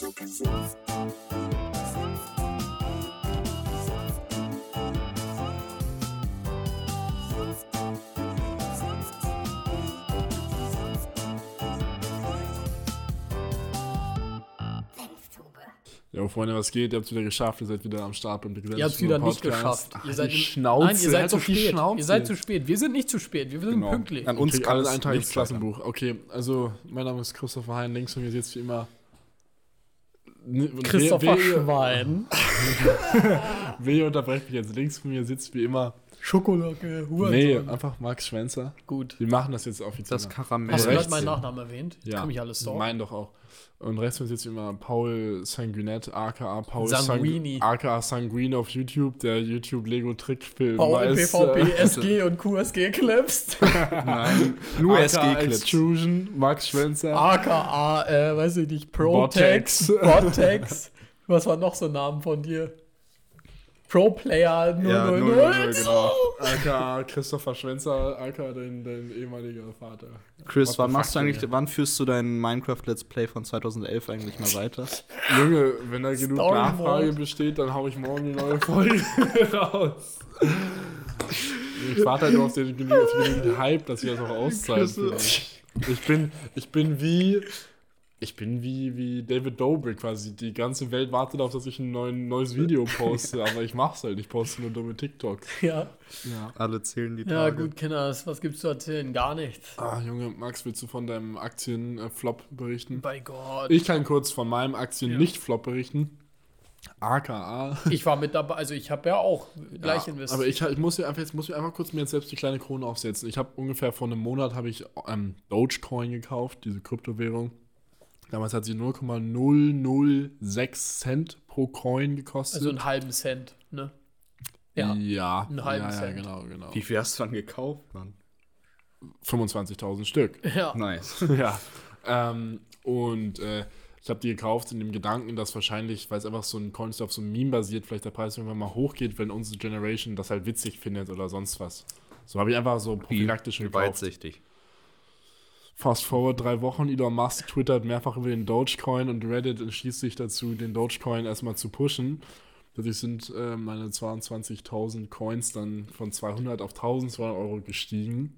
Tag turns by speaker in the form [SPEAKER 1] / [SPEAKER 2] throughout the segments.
[SPEAKER 1] Ja, Freunde, was geht? Ihr habt es wieder geschafft. Ihr seid wieder am Start beim
[SPEAKER 2] Ihr habt es wieder nicht geschafft.
[SPEAKER 1] Ach,
[SPEAKER 2] Ihr seid
[SPEAKER 1] Schnauze.
[SPEAKER 2] Nein, ihr seid
[SPEAKER 1] Halt
[SPEAKER 2] zu spät.
[SPEAKER 1] Schnauze.
[SPEAKER 2] Ihr seid zu spät. Wir sind nicht zu spät. Wir sind
[SPEAKER 1] Genau.
[SPEAKER 2] pünktlich.
[SPEAKER 3] An
[SPEAKER 1] Uns
[SPEAKER 3] kann
[SPEAKER 1] ein Tag ins. Klassenbuch. Okay, also mein Name ist Christopher Hein. Links von mir sitzt wie immer.
[SPEAKER 2] Christopher
[SPEAKER 1] wer-
[SPEAKER 2] Schwein.
[SPEAKER 1] Wer unterbrecht mich jetzt? Links von mir sitzt wie immer.
[SPEAKER 2] Schokolade.
[SPEAKER 1] Nee,
[SPEAKER 2] Hurensohn.
[SPEAKER 1] einfach Max Schwänzer.
[SPEAKER 2] Gut.
[SPEAKER 1] Wir machen das jetzt offiziell.
[SPEAKER 3] Das Karamell.
[SPEAKER 2] Hast du gerade meinen. Nachnamen erwähnt?
[SPEAKER 1] ja,
[SPEAKER 2] Kann mich alles so.
[SPEAKER 1] Mein doch auch. Und rechts sitzt immer Paul Sanguinet, aka Paul
[SPEAKER 2] Sanguini.
[SPEAKER 1] Sang- aka Sanguini auf YouTube, der YouTube Lego Trickfilm.
[SPEAKER 2] Paul,
[SPEAKER 1] weiß,
[SPEAKER 2] PvP,
[SPEAKER 1] äh,
[SPEAKER 2] SG und QSG Clips.
[SPEAKER 3] Nein, nur
[SPEAKER 1] aka
[SPEAKER 3] SG-Clips.
[SPEAKER 1] Extrusion, Max Schwänzer.
[SPEAKER 2] AKA, äh, weiß ich nicht, Protex,
[SPEAKER 1] Botex.
[SPEAKER 2] Botex. Was war noch so ein Namen von dir? Pro Player 000.
[SPEAKER 3] Ja, 000, genau.
[SPEAKER 1] aka Christopher Schwänzer, aka dein, dein ehemaliger Vater.
[SPEAKER 3] Chris, wann machst du eigentlich, wann führst du dein Minecraft Let's Play von 2011 eigentlich mal weiter?
[SPEAKER 1] Junge, wenn da genug Nachfrage besteht, dann hau ich morgen die neue Folge raus. Ich warte halt nur auf den, auf den Hype, dass ich das auch kann. Ich bin, ich bin wie, ich bin wie, wie David Dobrik quasi. Die ganze Welt wartet darauf, dass ich ein neuen, neues Video poste, aber ich mach's halt. Ich poste nur dumme TikToks.
[SPEAKER 2] Ja.
[SPEAKER 1] Ja.
[SPEAKER 3] Alle zählen die
[SPEAKER 2] ja,
[SPEAKER 3] Tage.
[SPEAKER 2] gut, Kinders, was gibt's zu erzählen? Gar nichts.
[SPEAKER 1] Ah, Junge, Max, willst du von deinem Aktien-Flop berichten?
[SPEAKER 2] Bei Gott.
[SPEAKER 1] Ich kann kurz von meinem Aktien-Nicht-Flop berichten. AKA.
[SPEAKER 2] Ich war mit dabei, also ich habe ja auch gleich
[SPEAKER 1] Ja,
[SPEAKER 2] investiert.
[SPEAKER 1] Aber ich, ich muss ja einfach jetzt muss mir einfach kurz mir jetzt selbst die kleine Krone aufsetzen. Ich habe ungefähr vor einem Monat habe ich ähm, Dogecoin gekauft, diese Kryptowährung. Damals hat sie 0,006 Cent pro Coin gekostet.
[SPEAKER 2] also einen halben Cent, ne? Ja.
[SPEAKER 1] ja,
[SPEAKER 2] einen halben
[SPEAKER 1] ja, ja,
[SPEAKER 2] Cent.
[SPEAKER 1] genau, genau.
[SPEAKER 3] Wie viel hast du dann gekauft, Mann?
[SPEAKER 1] 25.000 Stück.
[SPEAKER 2] Ja.
[SPEAKER 3] Nice.
[SPEAKER 1] ja. Ähm, und äh, ich habe die gekauft in dem Gedanken, dass wahrscheinlich, weil es einfach so ein Coin ist, auf so einem Meme basiert, vielleicht der Preis irgendwann mal hochgeht, wenn unsere Generation das halt witzig findet oder sonst was. So habe ich einfach so prophylaktisch gekauft.
[SPEAKER 3] weitsichtig.
[SPEAKER 1] Fast forward drei Wochen, Elon Musk twittert mehrfach über den Dogecoin und Reddit entschließt sich dazu, den Dogecoin erstmal zu pushen. Dadurch sind äh, meine 22.000 Coins dann von 200 auf 1200 Euro gestiegen.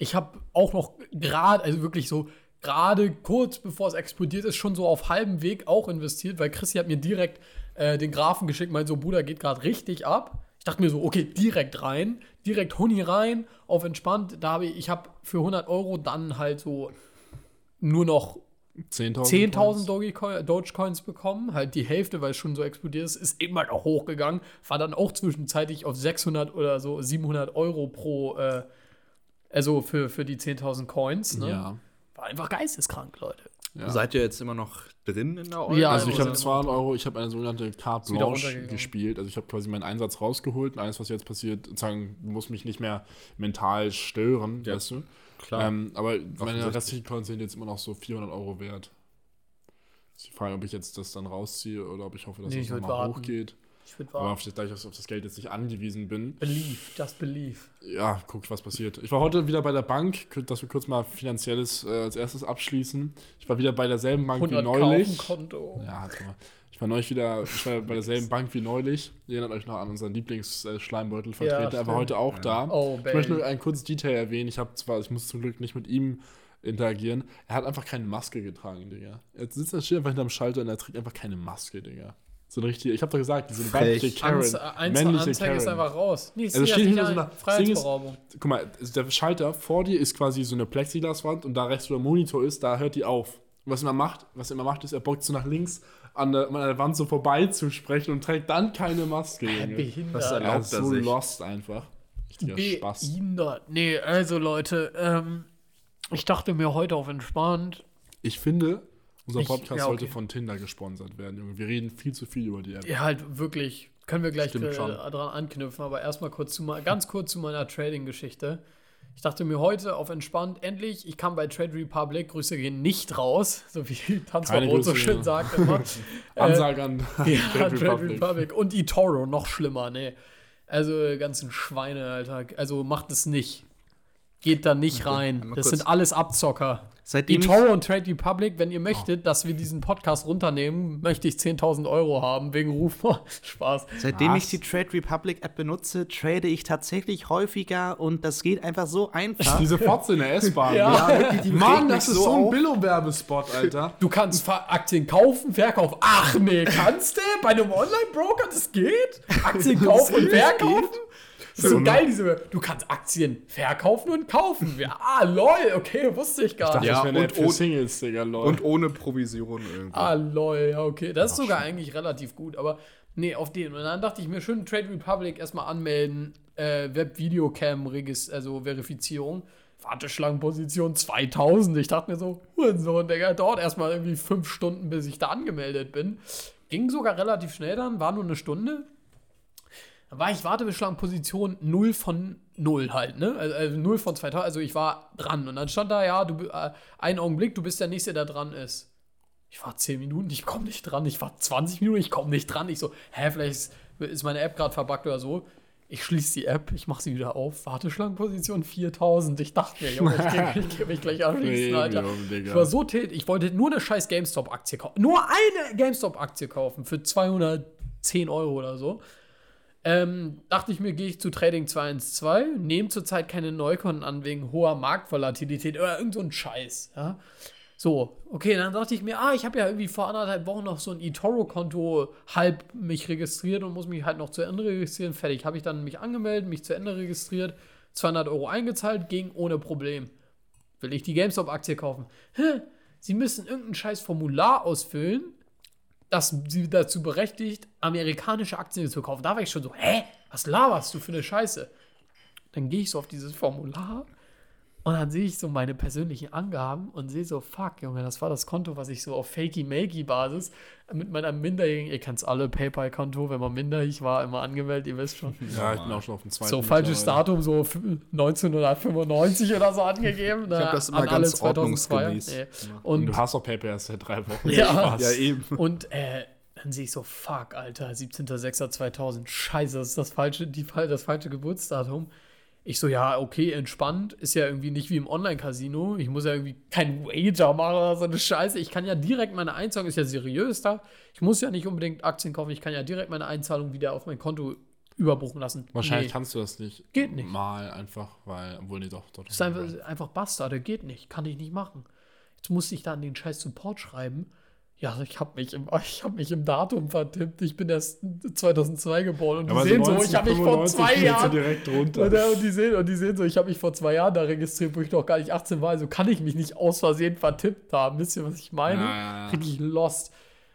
[SPEAKER 2] Ich habe auch noch gerade, also wirklich so gerade kurz bevor es explodiert ist, schon so auf halbem Weg auch investiert, weil Chrissy hat mir direkt äh, den Graphen geschickt, meint so, Bruder, geht gerade richtig ab. Ich dachte mir so, okay, direkt rein, direkt Huni rein, auf entspannt. Da habe ich, ich habe für 100 Euro dann halt so nur noch
[SPEAKER 1] 10.000
[SPEAKER 2] 10.000
[SPEAKER 1] Coins.
[SPEAKER 2] Dogecoin- Dogecoins bekommen, halt die Hälfte, weil es schon so explodiert ist, ist eben halt auch hochgegangen, war dann auch zwischenzeitlich auf 600 oder so 700 Euro pro, äh, also für, für die 10.000 Coins, ne?
[SPEAKER 1] Ja.
[SPEAKER 2] War einfach geisteskrank, Leute.
[SPEAKER 1] Ja.
[SPEAKER 3] Seid ihr jetzt immer noch drin in der Euro?
[SPEAKER 2] Ja,
[SPEAKER 1] Also ich habe 200 Euro, ich habe eine sogenannte Carte Blanche gespielt. Also ich habe quasi meinen Einsatz rausgeholt und alles, was jetzt passiert, sozusagen, muss mich nicht mehr mental stören,
[SPEAKER 3] Ja,
[SPEAKER 1] weißt du?
[SPEAKER 3] klar.
[SPEAKER 1] Ähm, aber meine restlichen Coins sind jetzt immer noch so 400 Euro wert. Ist die Frage, ob ich jetzt das dann rausziehe oder ob ich hoffe, dass
[SPEAKER 2] Nee,
[SPEAKER 1] es
[SPEAKER 2] ich würd
[SPEAKER 1] nochmal
[SPEAKER 2] warten.
[SPEAKER 1] hochgeht.
[SPEAKER 2] Ich würde
[SPEAKER 1] Aber
[SPEAKER 2] warten.
[SPEAKER 1] auf das, da ich auf das Geld jetzt nicht angewiesen bin,
[SPEAKER 2] Believe, just believe.
[SPEAKER 1] ja, guck, was passiert. Ich war heute wieder bei der Bank, dass wir kurz mal Finanzielles äh, als erstes abschließen. Ich war wieder bei derselben Bank wie
[SPEAKER 2] 100
[SPEAKER 1] neulich.
[SPEAKER 2] Konto.
[SPEAKER 1] Ja, halt mal. Ich war neulich wieder, ich war bei derselben Bank wie neulich. Ihr erinnert euch noch an unseren Lieblings-Schleimbeutelvertreter.
[SPEAKER 2] Ja,
[SPEAKER 1] er war heute auch da.
[SPEAKER 2] Oh,
[SPEAKER 1] Ich möchte nur ein kurzes Detail erwähnen. Ich habe zwar, ich muss zum Glück nicht mit ihm interagieren. Er hat einfach keine Maske getragen, Digga. Er sitzt da steht einfach hinterm Schalter und er trägt einfach keine Maske, Digga. So eine richtige, ich habe doch gesagt, diese weibliche Karen,
[SPEAKER 2] Anze
[SPEAKER 1] männliche
[SPEAKER 2] Anzeige ist
[SPEAKER 1] Karen.
[SPEAKER 2] einfach raus. Nee,
[SPEAKER 1] Also steht
[SPEAKER 2] das
[SPEAKER 1] hinter so
[SPEAKER 2] ein.
[SPEAKER 1] einer-
[SPEAKER 2] Freiheitsberaubung.
[SPEAKER 1] Guck mal, der Schalter vor dir ist quasi so eine Plexiglaswand und da rechts, wo der Monitor ist, da hört die auf. Und was er immer macht, was er immer macht, ist, er beugt so nach links an der, an der Wand so vorbei zu sprechen und trägt dann keine Maske.
[SPEAKER 2] Behindert.
[SPEAKER 3] Was
[SPEAKER 1] Er
[SPEAKER 3] erlaubt
[SPEAKER 1] ist
[SPEAKER 3] er
[SPEAKER 1] so
[SPEAKER 3] sich?
[SPEAKER 1] lost einfach. Richtiger Spaß.
[SPEAKER 2] Behindert. Nee, also Leute, ähm, ich dachte mir heute auf entspannt.
[SPEAKER 1] Ich finde, unser
[SPEAKER 2] Ich-
[SPEAKER 1] Podcast
[SPEAKER 2] ja, okay.
[SPEAKER 1] sollte von Tinder gesponsert werden, Junge. Wir reden viel zu viel über die App.
[SPEAKER 2] Ja, halt wirklich. Können wir gleich äh, dran anknüpfen, aber erstmal kurz zu mal, ganz kurz zu meiner Trading-Geschichte. Ich dachte mir heute auf entspannt, endlich, ich kam bei Trade Republic, Grüße gehen nicht raus, so wie Tanzverbot so schön
[SPEAKER 1] ja.
[SPEAKER 2] sagt immer.
[SPEAKER 1] Ansage an
[SPEAKER 2] Ja,
[SPEAKER 1] Trade
[SPEAKER 2] Trade Republic. Und eToro, noch schlimmer, nee. Also, ganzen Schweine, Alter. Also, macht es nicht. geht da nicht rein. Das sind alles Abzocker.
[SPEAKER 3] Seitdem ich,
[SPEAKER 2] eToro und Trade Republic, wenn ihr möchtet, dass wir diesen Podcast runternehmen, möchte ich 10.000 Euro haben wegen Rufmord. Spaß.
[SPEAKER 3] seitdem ich
[SPEAKER 1] Was?
[SPEAKER 3] die Trade Republic App benutze, trade ich tatsächlich häufiger und das geht einfach so einfach.
[SPEAKER 1] Diese Fotze in der S-Bahn.
[SPEAKER 2] Ja.
[SPEAKER 3] wirklich, die
[SPEAKER 1] Mann, das ist so ein
[SPEAKER 3] auf.
[SPEAKER 1] Billo-Werbespot, Alter.
[SPEAKER 2] Du kannst Aktien kaufen, verkaufen. Ach nee, kannst du? Bei einem Online-Broker, das geht? Aktien kaufen und verkaufen? Das ist so geil, diese. Du kannst Aktien verkaufen und kaufen. Ja, ah, lol, okay, wusste ich gar nicht.
[SPEAKER 3] Ja, und ohne-
[SPEAKER 1] Singles, Digga, lol.
[SPEAKER 3] Und ohne Provision irgendwie.
[SPEAKER 2] Ah, lol, ja, okay. Das ist sogar eigentlich relativ gut, aber nee, auf den. Und dann dachte ich mir, schön Trade Republic erstmal anmelden, äh, Web-Videocam, Regis- also Verifizierung. Warteschlangenposition 2000. Ich dachte mir so, Hurensohn, Digga, dauert erstmal irgendwie fünf Stunden, bis ich da angemeldet bin. Ging sogar relativ schnell dann, war nur eine Stunde. Dann war ich Warteschlangenposition 0 von 0 halt, ne? Also, also 0 von 2000, also ich war dran. Und dann stand da, ja, du, äh, einen Augenblick, du bist der Nächste, der dran ist. Ich war 10 Minuten, ich komme nicht dran. Ich war 20 Minuten, ich komme nicht dran. Ich so, hä, vielleicht ist, meine App gerade verbuggt oder so. Ich schließe die App, ich mache sie wieder auf. Warteschlangenposition 4000. Ich dachte mir, Junge, ich gehe ich geh mich gleich anschließen, Alter.
[SPEAKER 1] Digga.
[SPEAKER 2] Ich war so tät, ich wollte nur eine scheiß GameStop-Aktie kaufen. Nur eine GameStop-Aktie kaufen für 210 Euro oder so. Ähm, dachte ich mir, gehe ich zu Trading 212, nehme zurzeit keine Neukunden an wegen hoher Marktvolatilität oder irgend so ein Scheiß. Ja? So, okay, dann dachte ich mir, ah, ich habe ja irgendwie vor anderthalb Wochen noch so ein eToro-Konto halb mich registriert und muss mich halt noch zu Ende registrieren. Fertig. Habe ich dann mich angemeldet, mich zu Ende registriert, 200 Euro eingezahlt, ging ohne Problem. Will ich die GameStop-Aktie kaufen? Hä? Sie müssen irgendein scheiß Formular ausfüllen, das sie dazu berechtigt, amerikanische Aktien zu kaufen. Da war ich schon so, hä? Was laberst du für eine Scheiße? Dann gehe ich so auf dieses Formular und dann sehe ich so meine persönlichen Angaben und sehe so, fuck, Junge, das war das Konto, was ich so auf fakey-makey-Basis mit meiner minderjährigen, ihr kennt's alle, PayPal-Konto, wenn man minderjährig war, immer angemeldet, ihr wisst schon.
[SPEAKER 1] Ja, ich bin auch schon auf dem zweiten.
[SPEAKER 2] So falsches. Datum, so f- 1995 oder so angegeben.
[SPEAKER 3] Ich hab das immer ganz ordnungsgemäß
[SPEAKER 1] Und
[SPEAKER 2] Und
[SPEAKER 1] du hast auch PayPal erst seit drei Wochen.
[SPEAKER 2] Ja.
[SPEAKER 3] Ja, eben.
[SPEAKER 2] Und äh, dann sehe ich so, fuck, Alter, 17.06.2000, scheiße, das ist das falsche, die, Fall- das falsche Geburtsdatum. Ich so, ja, okay, entspannt, ist ja irgendwie nicht wie im Online-Casino. Ich muss ja irgendwie kein Wager machen oder so eine Scheiße. Ich kann ja direkt meine Einzahlung, ist ja seriös da. Ich muss ja nicht unbedingt Aktien kaufen, ich kann ja direkt meine Einzahlung wieder auf mein Konto überbuchen lassen.
[SPEAKER 1] Wahrscheinlich
[SPEAKER 2] Nee.
[SPEAKER 1] kannst du das nicht.
[SPEAKER 2] Geht nicht.
[SPEAKER 1] Mal einfach, weil, obwohl, nee, doch, doch.
[SPEAKER 2] Das ist einfach, einfach Bastarde, geht nicht, kann ich nicht machen. Jetzt musste ich da an den scheiß Support schreiben. Ja, ich habe mich, im- ich hab mich im Datum vertippt. Ich bin erst 2002 geboren und die
[SPEAKER 1] Aber
[SPEAKER 2] sehen so, ich habe mich vor
[SPEAKER 1] 1995
[SPEAKER 2] zwei Jahren.
[SPEAKER 1] direkt drunter.
[SPEAKER 2] Und, äh, und, die sehen, und die sehen so, ich habe mich vor zwei Jahren da registriert, wo ich noch gar nicht 18 war. Also kann ich mich nicht aus Versehen vertippt haben. Wisst ihr, was ich meine?
[SPEAKER 1] Ja, ja, ja.
[SPEAKER 2] Richtig lost.